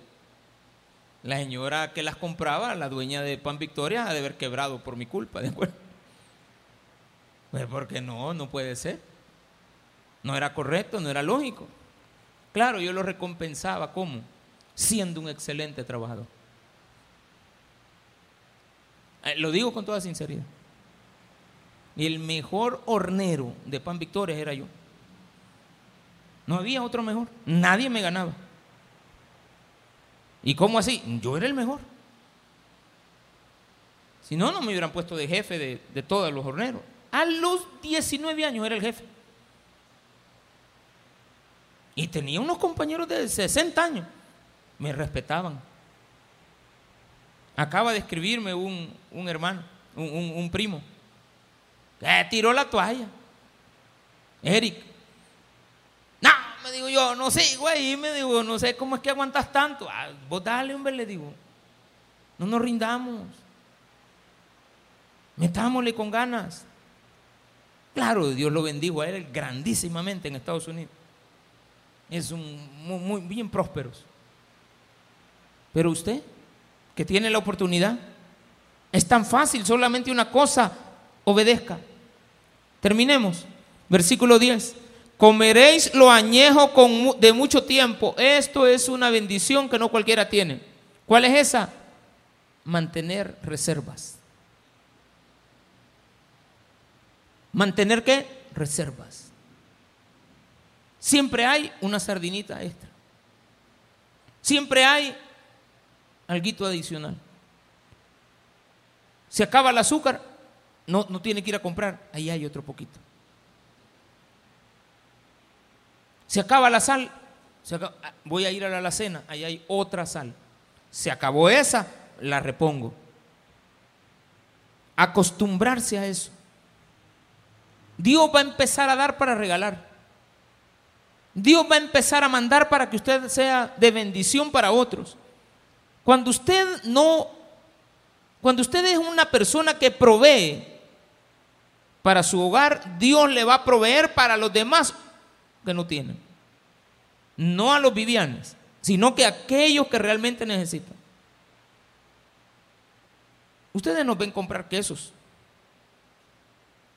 la señora que las compraba, la dueña de Pan Victoria, ha de haber quebrado por mi culpa, ¿de acuerdo? Pues porque no, no puede ser. No era correcto, no era lógico. Claro, yo lo recompensaba, ¿cómo? Siendo un excelente trabajador. Eh, lo digo con toda sinceridad. El mejor hornero de Pan Victoria era yo. No había otro mejor. Nadie me ganaba. ¿Y cómo así? Yo era el mejor. Si no, no me hubieran puesto de jefe de, todos los horneros. A los 19 años era el jefe. Y tenía unos compañeros de 60 años. Me respetaban. Acaba de escribirme un, hermano, un, un, primo, que tiró la toalla. Eric, digo yo, no sé, güey, me digo, no sé cómo es que aguantas tanto. Ah, vos dale, hombre, le digo. No nos rindamos. Metámosle con ganas. Claro, Dios lo bendijo a él grandísimamente en Estados Unidos. Es un, muy, muy bien prósperos. Pero usted, que tiene la oportunidad, es tan fácil, solamente una cosa, obedezca. Terminemos. Versículo 10 comeréis lo añejo de mucho tiempo. Esto es una bendición que no cualquiera tiene. ¿Cuál es esa? Mantener reservas. ¿Mantener qué? Reservas. Siempre hay una sardinita extra. Siempre hay algo adicional. Se acaba el azúcar, no, no tiene que ir a comprar, ahí hay otro poquito. Se acaba la sal, voy a ir a la alacena, ahí hay otra sal. Se acabó esa, la repongo. Acostumbrarse a eso. Dios va a empezar a dar para regalar. Dios va a empezar a mandar para que usted sea de bendición para otros. Cuando usted no, cuando usted es una persona que provee para su hogar, Dios le va a proveer para los demás que no tienen. No a los vivianes, sino que a aquellos que realmente necesitan. Ustedes nos ven comprar quesos.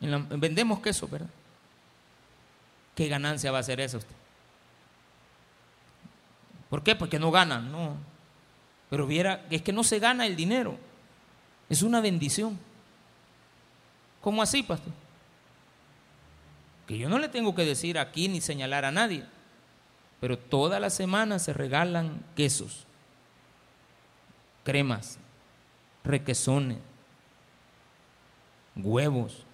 vendemos quesos, ¿verdad? ¿Qué ganancia va a ser eso usted? ¿Por qué? Porque no ganan, no. Pero viera, es que no se gana el dinero. Es una bendición. ¿Cómo así, pastor? Que yo no le tengo que decir aquí ni señalar a nadie. Pero todas las semanas se regalan quesos, cremas, requesones, huevos.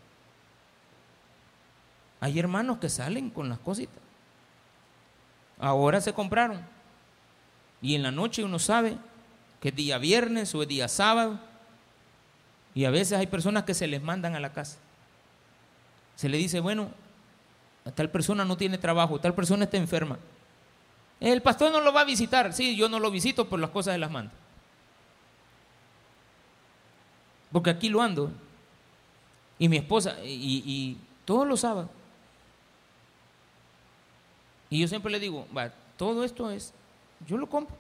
Hay hermanos que salen con las cositas. Ahora se compraron. Y en la noche uno sabe que es día viernes o es día sábado. Y a veces hay personas que se les mandan a la casa. Se le dice, bueno, tal persona no tiene trabajo, tal persona está enferma. El pastor no lo va a visitar. Sí, yo no lo visito por las cosas de las manda. Porque aquí lo ando. Y mi esposa, y, todos los sábados. Y yo siempre le digo, todo esto es, yo lo compro.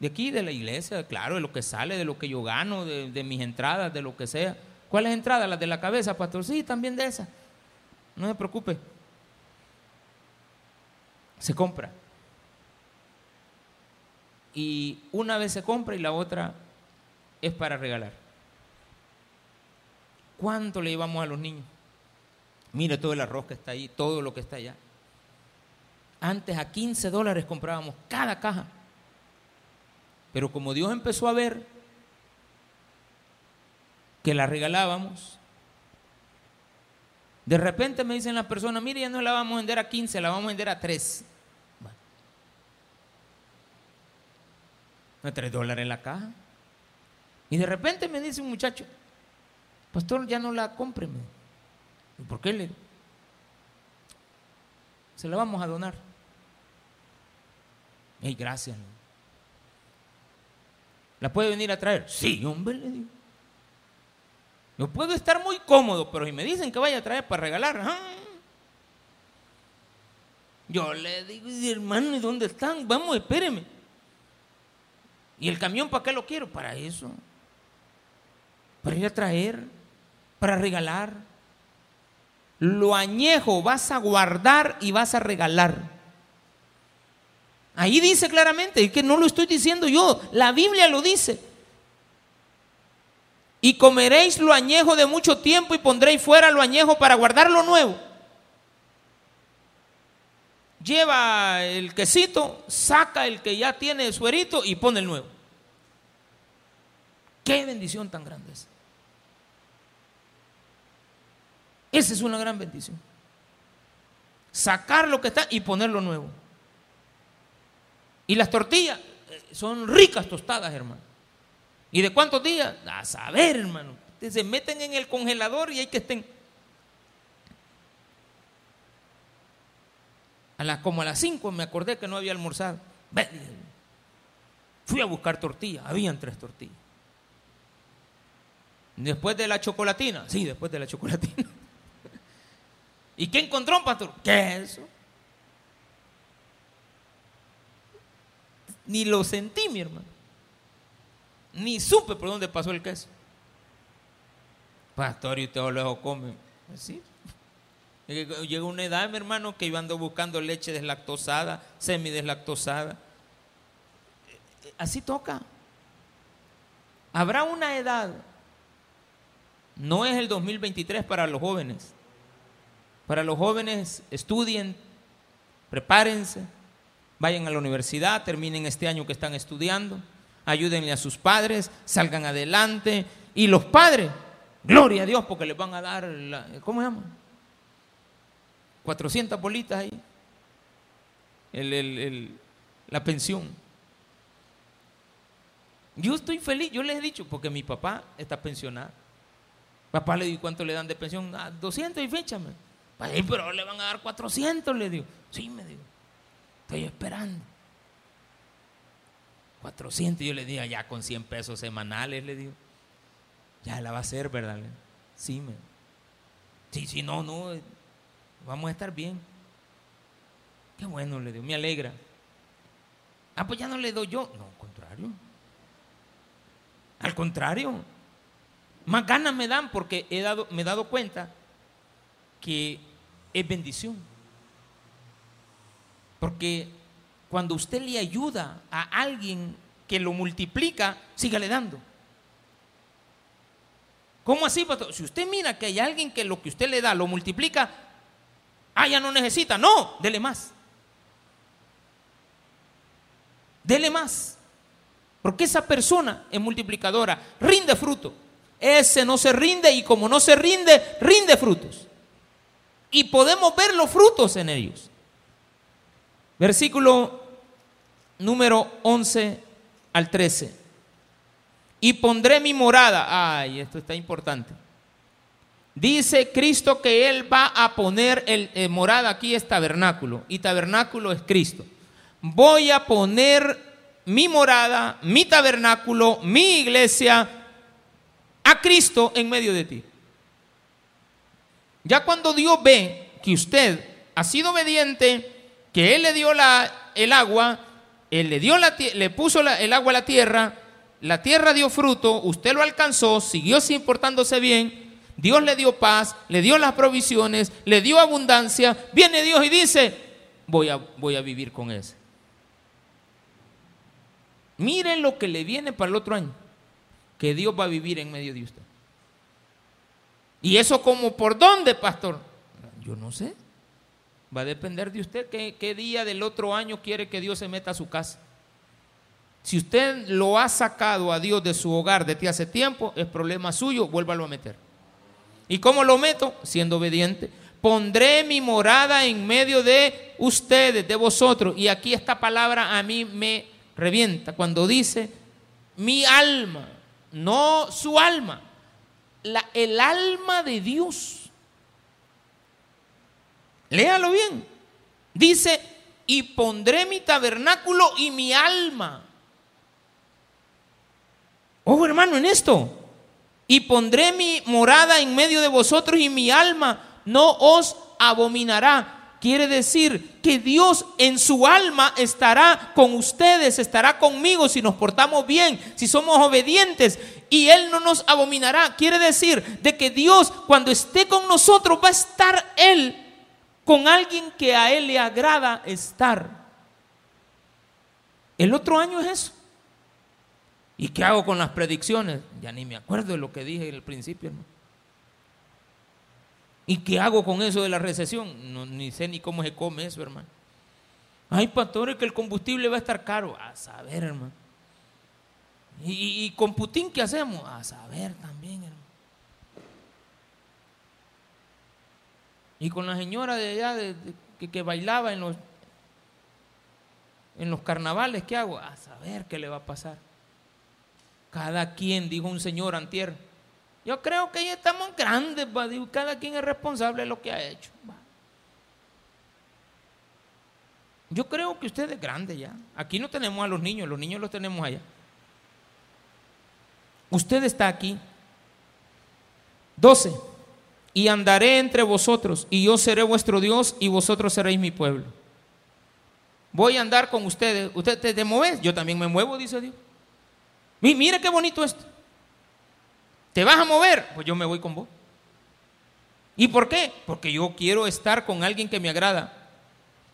De aquí, de la iglesia, claro, de lo que sale, de lo que yo gano, de, mis entradas, de lo que sea. ¿Cuáles entradas? Las de la cabeza, pastor. Sí, también de esas. No se preocupe. Se compra. Y una vez se compra y la otra es para regalar. ¿Cuánto le llevamos a los niños? Mire todo el arroz que está ahí, todo lo que está allá. Antes a 15 dólares comprábamos cada caja. Pero como Dios empezó a ver que la regalábamos, de repente me dicen las personas, mire, ya no la vamos a vender a 15, la vamos a vender a 3. A 3 dólares en la caja. Y de repente me dice un muchacho, pastor, ya no la compre. ¿Y por qué le? Se la vamos a donar. Ey, gracias. ¿La puede venir a traer? Sí, hombre, le digo. Yo puedo estar muy cómodo, pero si me dicen que vaya a traer para regalar, yo le digo, hermano, ¿y dónde están? Vamos, espéreme. ¿Y el camión para qué lo quiero? Para eso. Para ir a traer, para regalar. Lo añejo vas a guardar y vas a regalar. Ahí dice claramente, es que no lo estoy diciendo yo, la Biblia lo dice. Y comeréis lo añejo de mucho tiempo y pondréis fuera lo añejo para guardar lo nuevo. Lleva el quesito, saca el que ya tiene suerito y pone el nuevo. Qué bendición tan grande es. Esa es una gran bendición. Sacar lo que está y poner lo nuevo. Y las tortillas eh, son ricas tostadas, hermano. ¿Y de cuántos días? A saber, hermano. Se meten en el congelador y hay que estén. A las, como a las 5 me acordé que no había almorzado. Fui a buscar tortillas, habían tres tortillas. Después de la chocolatina, sí, después de la chocolatina. ¿Y qué encontró, pastor? Queso. Ni lo sentí, mi hermano. Ni supe por dónde pasó el queso. Pastor, y usted lo come. ¿Sí? Llegó una edad, mi hermano, que yo ando buscando leche deslactosada, semideslactosada. Así toca. Habrá una edad. No es el 2023 para los jóvenes. Para los jóvenes, estudien, prepárense vayan a la universidad, terminen este año que están estudiando, ayúdenle a sus padres, salgan adelante. Y los padres, gloria a Dios, porque les van a dar, ¿cómo se llama? 400 bolitas ahí, la pensión. Yo estoy feliz, yo les he dicho, porque mi papá está pensionado. Papá le digo cuánto le dan de pensión, 200 ah, y féchame. Pues, pero le van a dar 400, le digo. Sí, me digo. Estoy esperando. 400, yo le digo, ya con 100 pesos semanales, le digo. Ya la va a hacer, ¿verdad? Sí, me. Sí, sí, no, no. Vamos a estar bien. Qué bueno, le digo, me alegra. Ah, pues ya no le doy yo. No, al contrario. Al contrario. Más ganas me dan porque he dado, me he dado cuenta que es bendición. Porque cuando usted le ayuda a alguien que lo multiplica, sígale dando. ¿Cómo así, pastor? Si usted mira que hay alguien que lo que usted le da lo multiplica, ah, ya no necesita. No, dele más. Dele más. Porque esa persona es multiplicadora, rinde fruto. Ese no se rinde y como no se rinde, rinde frutos. Y podemos ver los frutos en ellos. Versículo número 11 al 13. Y pondré mi morada. Ay, esto está importante. Dice Cristo que Él va a poner el eh, morada aquí es tabernáculo. Y tabernáculo es Cristo. Voy a poner mi morada, mi tabernáculo, mi iglesia a Cristo en medio de ti. Ya cuando Dios ve que usted ha sido obediente, que Él le dio el agua, Él le, dio la, puso el agua a la tierra, la tierra dio fruto, usted lo alcanzó, siguió portándose bien, Dios le dio paz, le dio las provisiones, le dio abundancia, viene Dios y dice, voy a, voy a vivir con ese. Miren lo que le viene para el otro año, que Dios va a vivir en medio de usted. ¿Y eso como por dónde, pastor? Yo no sé. Va a depender de usted qué, día del otro año quiere que Dios se meta a su casa. Si usted lo ha sacado a Dios de su hogar desde hace tiempo, es problema suyo, vuélvalo a meter. ¿Y cómo lo meto? Siendo obediente. Pondré mi morada en medio de ustedes, de vosotros. Y aquí esta palabra a mí me revienta cuando dice mi alma, no su alma, el alma de Dios. Léalo bien. Dice, y pondré mi tabernáculo y mi alma. Ojo hermano en esto. Y pondré mi morada en medio de vosotros y mi alma no os abominará. Quiere decir que Dios en su alma estará con ustedes, estará conmigo si nos portamos bien, si somos obedientes y Él no nos abominará. Quiere decir de que Dios cuando esté con nosotros va a estar Él con alguien que a Él le agrada estar. El otro año es eso. ¿Y qué hago con las predicciones? Ya ni me acuerdo de lo que dije al principio. ¿Y qué hago con eso de la recesión? No, ni sé ni cómo se come eso, hermano. Ay, pastores, que el combustible va a estar caro. A saber, hermano. ¿Y, con Putin qué hacemos? A saber también, hermano. Y con la señora de allá que, bailaba en los, en los carnavales, ¿qué hago? A saber qué le va a pasar. Cada quien, dijo un señor antier, yo creo que ya estamos grandes, cada quien es responsable de lo que ha hecho. Yo creo que usted es grande ya. Aquí no tenemos a los niños, los niños los tenemos allá. Usted está aquí. 12. Y andaré entre vosotros, y yo seré vuestro Dios, y vosotros seréis mi pueblo. Voy a andar con ustedes. ¿Usted te, mueve? Yo también me muevo, dice Dios. Mire qué bonito esto. ¿Te vas a mover? Pues yo me voy con vos. ¿Y por qué? Porque yo quiero estar con alguien que me agrada.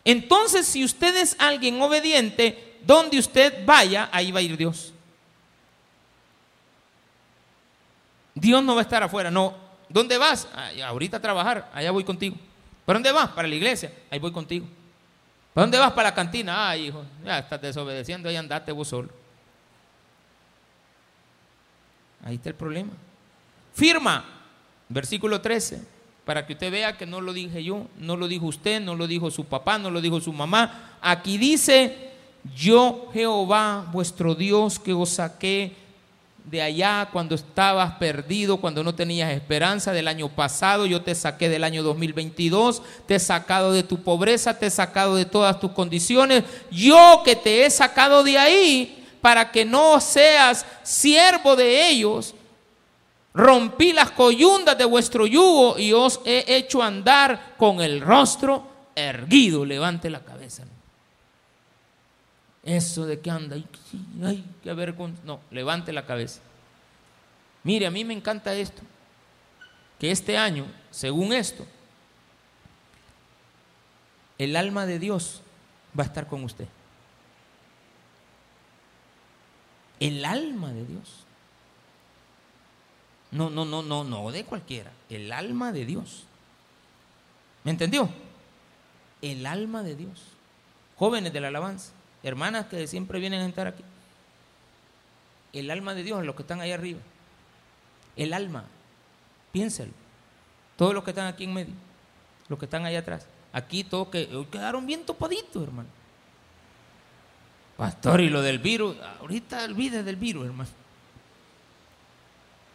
Entonces, si usted es alguien obediente, donde usted vaya, ahí va a ir Dios. Dios no va a estar afuera, no. ¿Dónde vas? ahorita a trabajar, allá voy contigo. ¿Para dónde vas? Para la iglesia, ahí voy contigo. ¿Para dónde vas? Para la cantina. Ah, hijo, ya estás desobedeciendo, ahí andate vos solo. Ahí está el problema. Firma, versículo 13, para que usted vea que no lo dije yo, no lo dijo usted, no lo dijo su papá, no lo dijo su mamá. Aquí dice, yo Jehová, vuestro Dios, que os saqué de allá cuando estabas perdido, cuando no tenías esperanza del año pasado, yo te saqué del año 2022, te he sacado de tu pobreza, te he sacado de todas tus condiciones, yo que te he sacado de ahí para que no seas siervo de ellos, rompí las coyundas de vuestro yugo y os he hecho andar con el rostro erguido, levante la cabeza. Eso de que anda, ay, qué vergüenza. No, levante la cabeza. Mire, a mí me encanta esto, que este año, según esto, el alma de Dios va a estar con usted. El alma de Dios. No, no, no, no, no de cualquiera. El alma de Dios. ¿Me entendió? El alma de Dios. Jóvenes de la alabanza hermanas que siempre vienen a estar aquí. El alma de Dios, los que están ahí arriba. El alma, piénselo. Todos los que están aquí en medio, los que están ahí atrás. Aquí todos que quedaron bien topaditos, hermano. Pastor, y lo del virus, ahorita olvide del virus, hermano.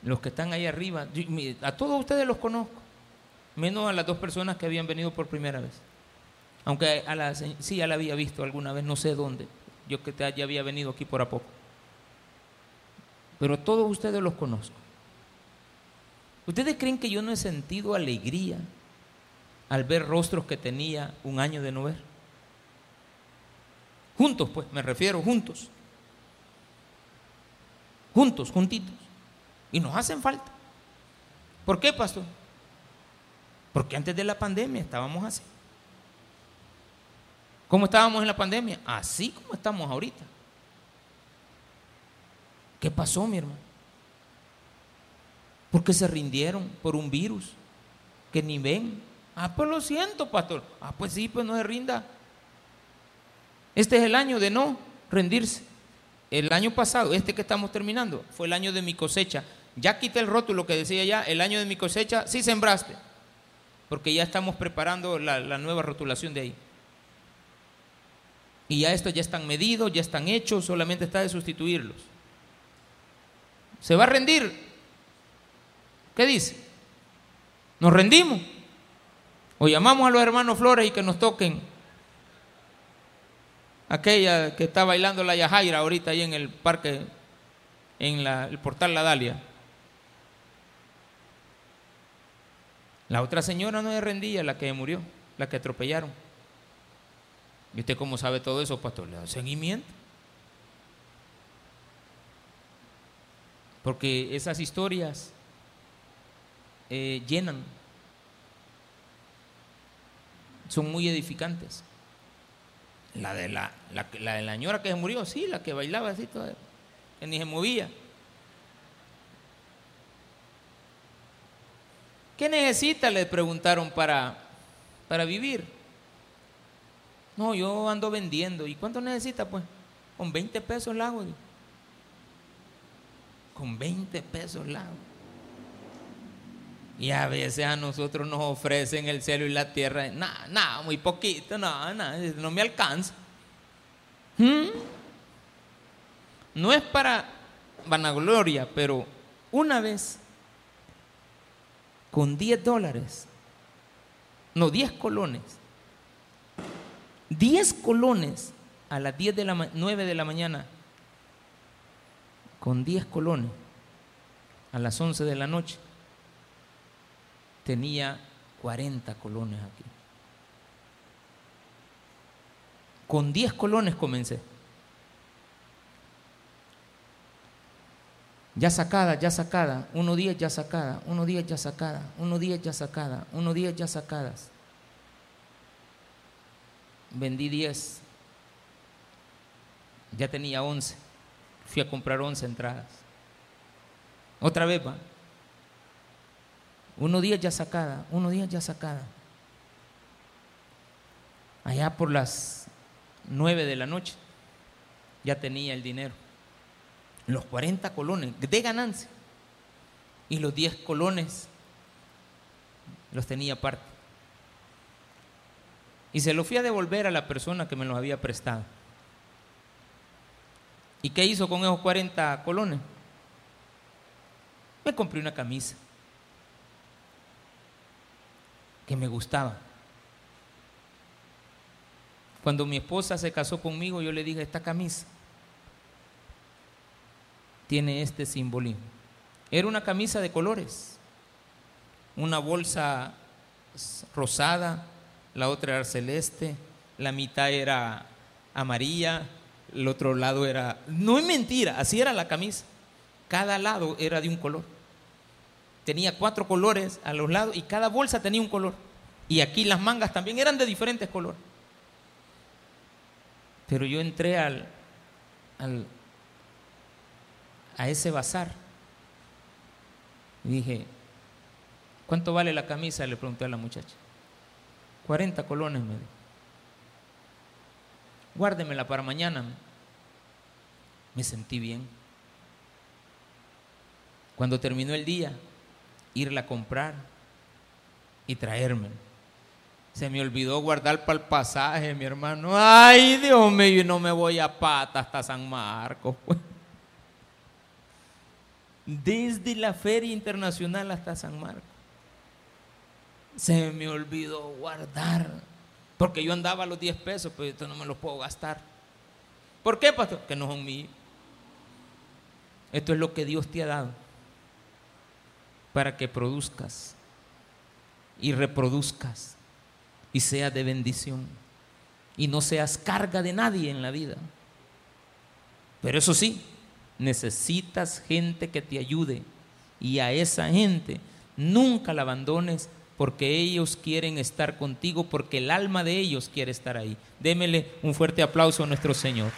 Los que están ahí arriba, a todos ustedes los conozco, menos a las dos personas que habían venido por primera vez. Aunque sí, ya la había visto alguna vez, no sé dónde. Yo que ya había venido aquí por a poco. Pero todos ustedes los conozco. ¿Ustedes creen que yo no he sentido alegría al ver rostros que tenía un año de no ver? Juntos, pues, me refiero, juntos. Juntos, juntitos. Y nos hacen falta. ¿Por qué, pastor? Porque antes de la pandemia estábamos así. ¿Cómo estábamos en la pandemia? Así como estamos ahorita. ¿Qué pasó, mi hermano? Porque se rindieron por un virus que ni ven. Ah, pues lo siento, pastor. Ah, pues sí, pues no se rinda. Este es el año de no rendirse. El año pasado, este que estamos terminando, fue el año de mi cosecha. Ya quité el rótulo que decía ya, el año de mi cosecha, sí sembraste. Porque ya estamos preparando la, la nueva rotulación de ahí. Y ya estos ya están medidos, ya están hechos, solamente está de sustituirlos. ¿Se va a rendir? ¿Qué dice? ¿Nos rendimos? ¿O llamamos a los hermanos Flores y que nos toquen aquella que está bailando la Yajaira ahorita ahí en el parque, en el portal La Dalia? La otra señora no se rendía, la que murió, la que atropellaron. ¿Y usted cómo sabe todo eso, pastor? Le da seguimiento. Porque esas historias eh, llenan, son muy edificantes. La de la, la, de la señora que se murió, sí, la que bailaba así, toda, que ni se movía. ¿Qué necesita? Le preguntaron para, para vivir. No, yo ando vendiendo. ¿Y cuánto necesita? Pues con 20 pesos la hago. Con 20 pesos la hago. Y a veces a nosotros nos ofrecen el cielo y la tierra. Nada, nada, muy poquito, nada, nada, no me alcanza. ¿Mm? No es para vanagloria, pero una vez, con 10 dólares, no, 10 colones, 10 colones a las 10 de la 9 de la mañana, con 10 colones a las 11 de la noche, tenía 40 colones aquí. Con 10 colones comencé. Ya sacada, ya sacada, uno días ya sacada, uno días ya sacada, uno días ya sacada, uno días ya sacadas vendí 10, ya tenía 11, fui a comprar 11 entradas. Otra vez va. Uno día ya sacada, uno día ya sacada. Allá por las 9 de la noche ya tenía el dinero. Los 40 colones de ganancia y los 10 colones los tenía aparte. Y se lo fui a devolver a la persona que me los había prestado. ¿Y qué hizo con esos 40 colones? me compré una camisa que me gustaba. Cuando mi esposa se casó conmigo, yo le dije, esta camisa tiene este simbolismo. Era una camisa de colores, una bolsa rosada, la otra era celeste, la mitad era amarilla, el otro lado era... No es mentira, así era la camisa. Cada lado era de un color. Tenía cuatro colores a los lados y cada bolsa tenía un color. Y aquí las mangas también eran de diferentes colores. Pero yo entré al, al a ese bazar y dije, ¿cuánto vale la camisa? Le pregunté a la muchacha. 40 colones me dijo. Guárdemela para mañana. Me sentí bien. Cuando terminó el día, irla a comprar y traerme. Se me olvidó guardar para el pasaje, mi hermano. Ay, Dios mío, no me voy a pata hasta San Marcos. Pues. Desde la Feria Internacional hasta San Marcos. Se me olvidó guardar. Porque yo andaba a los 10 pesos, pero esto no me los puedo gastar. ¿Por qué, pastor? Que no son míos. Esto es lo que Dios te ha dado para que produzcas y reproduzcas y seas de bendición y no seas carga de nadie en la vida. Pero eso sí, necesitas gente que te ayude y a esa gente nunca la abandones porque ellos quieren estar contigo, porque el alma de ellos quiere estar ahí. Démele un fuerte aplauso a nuestro Señor.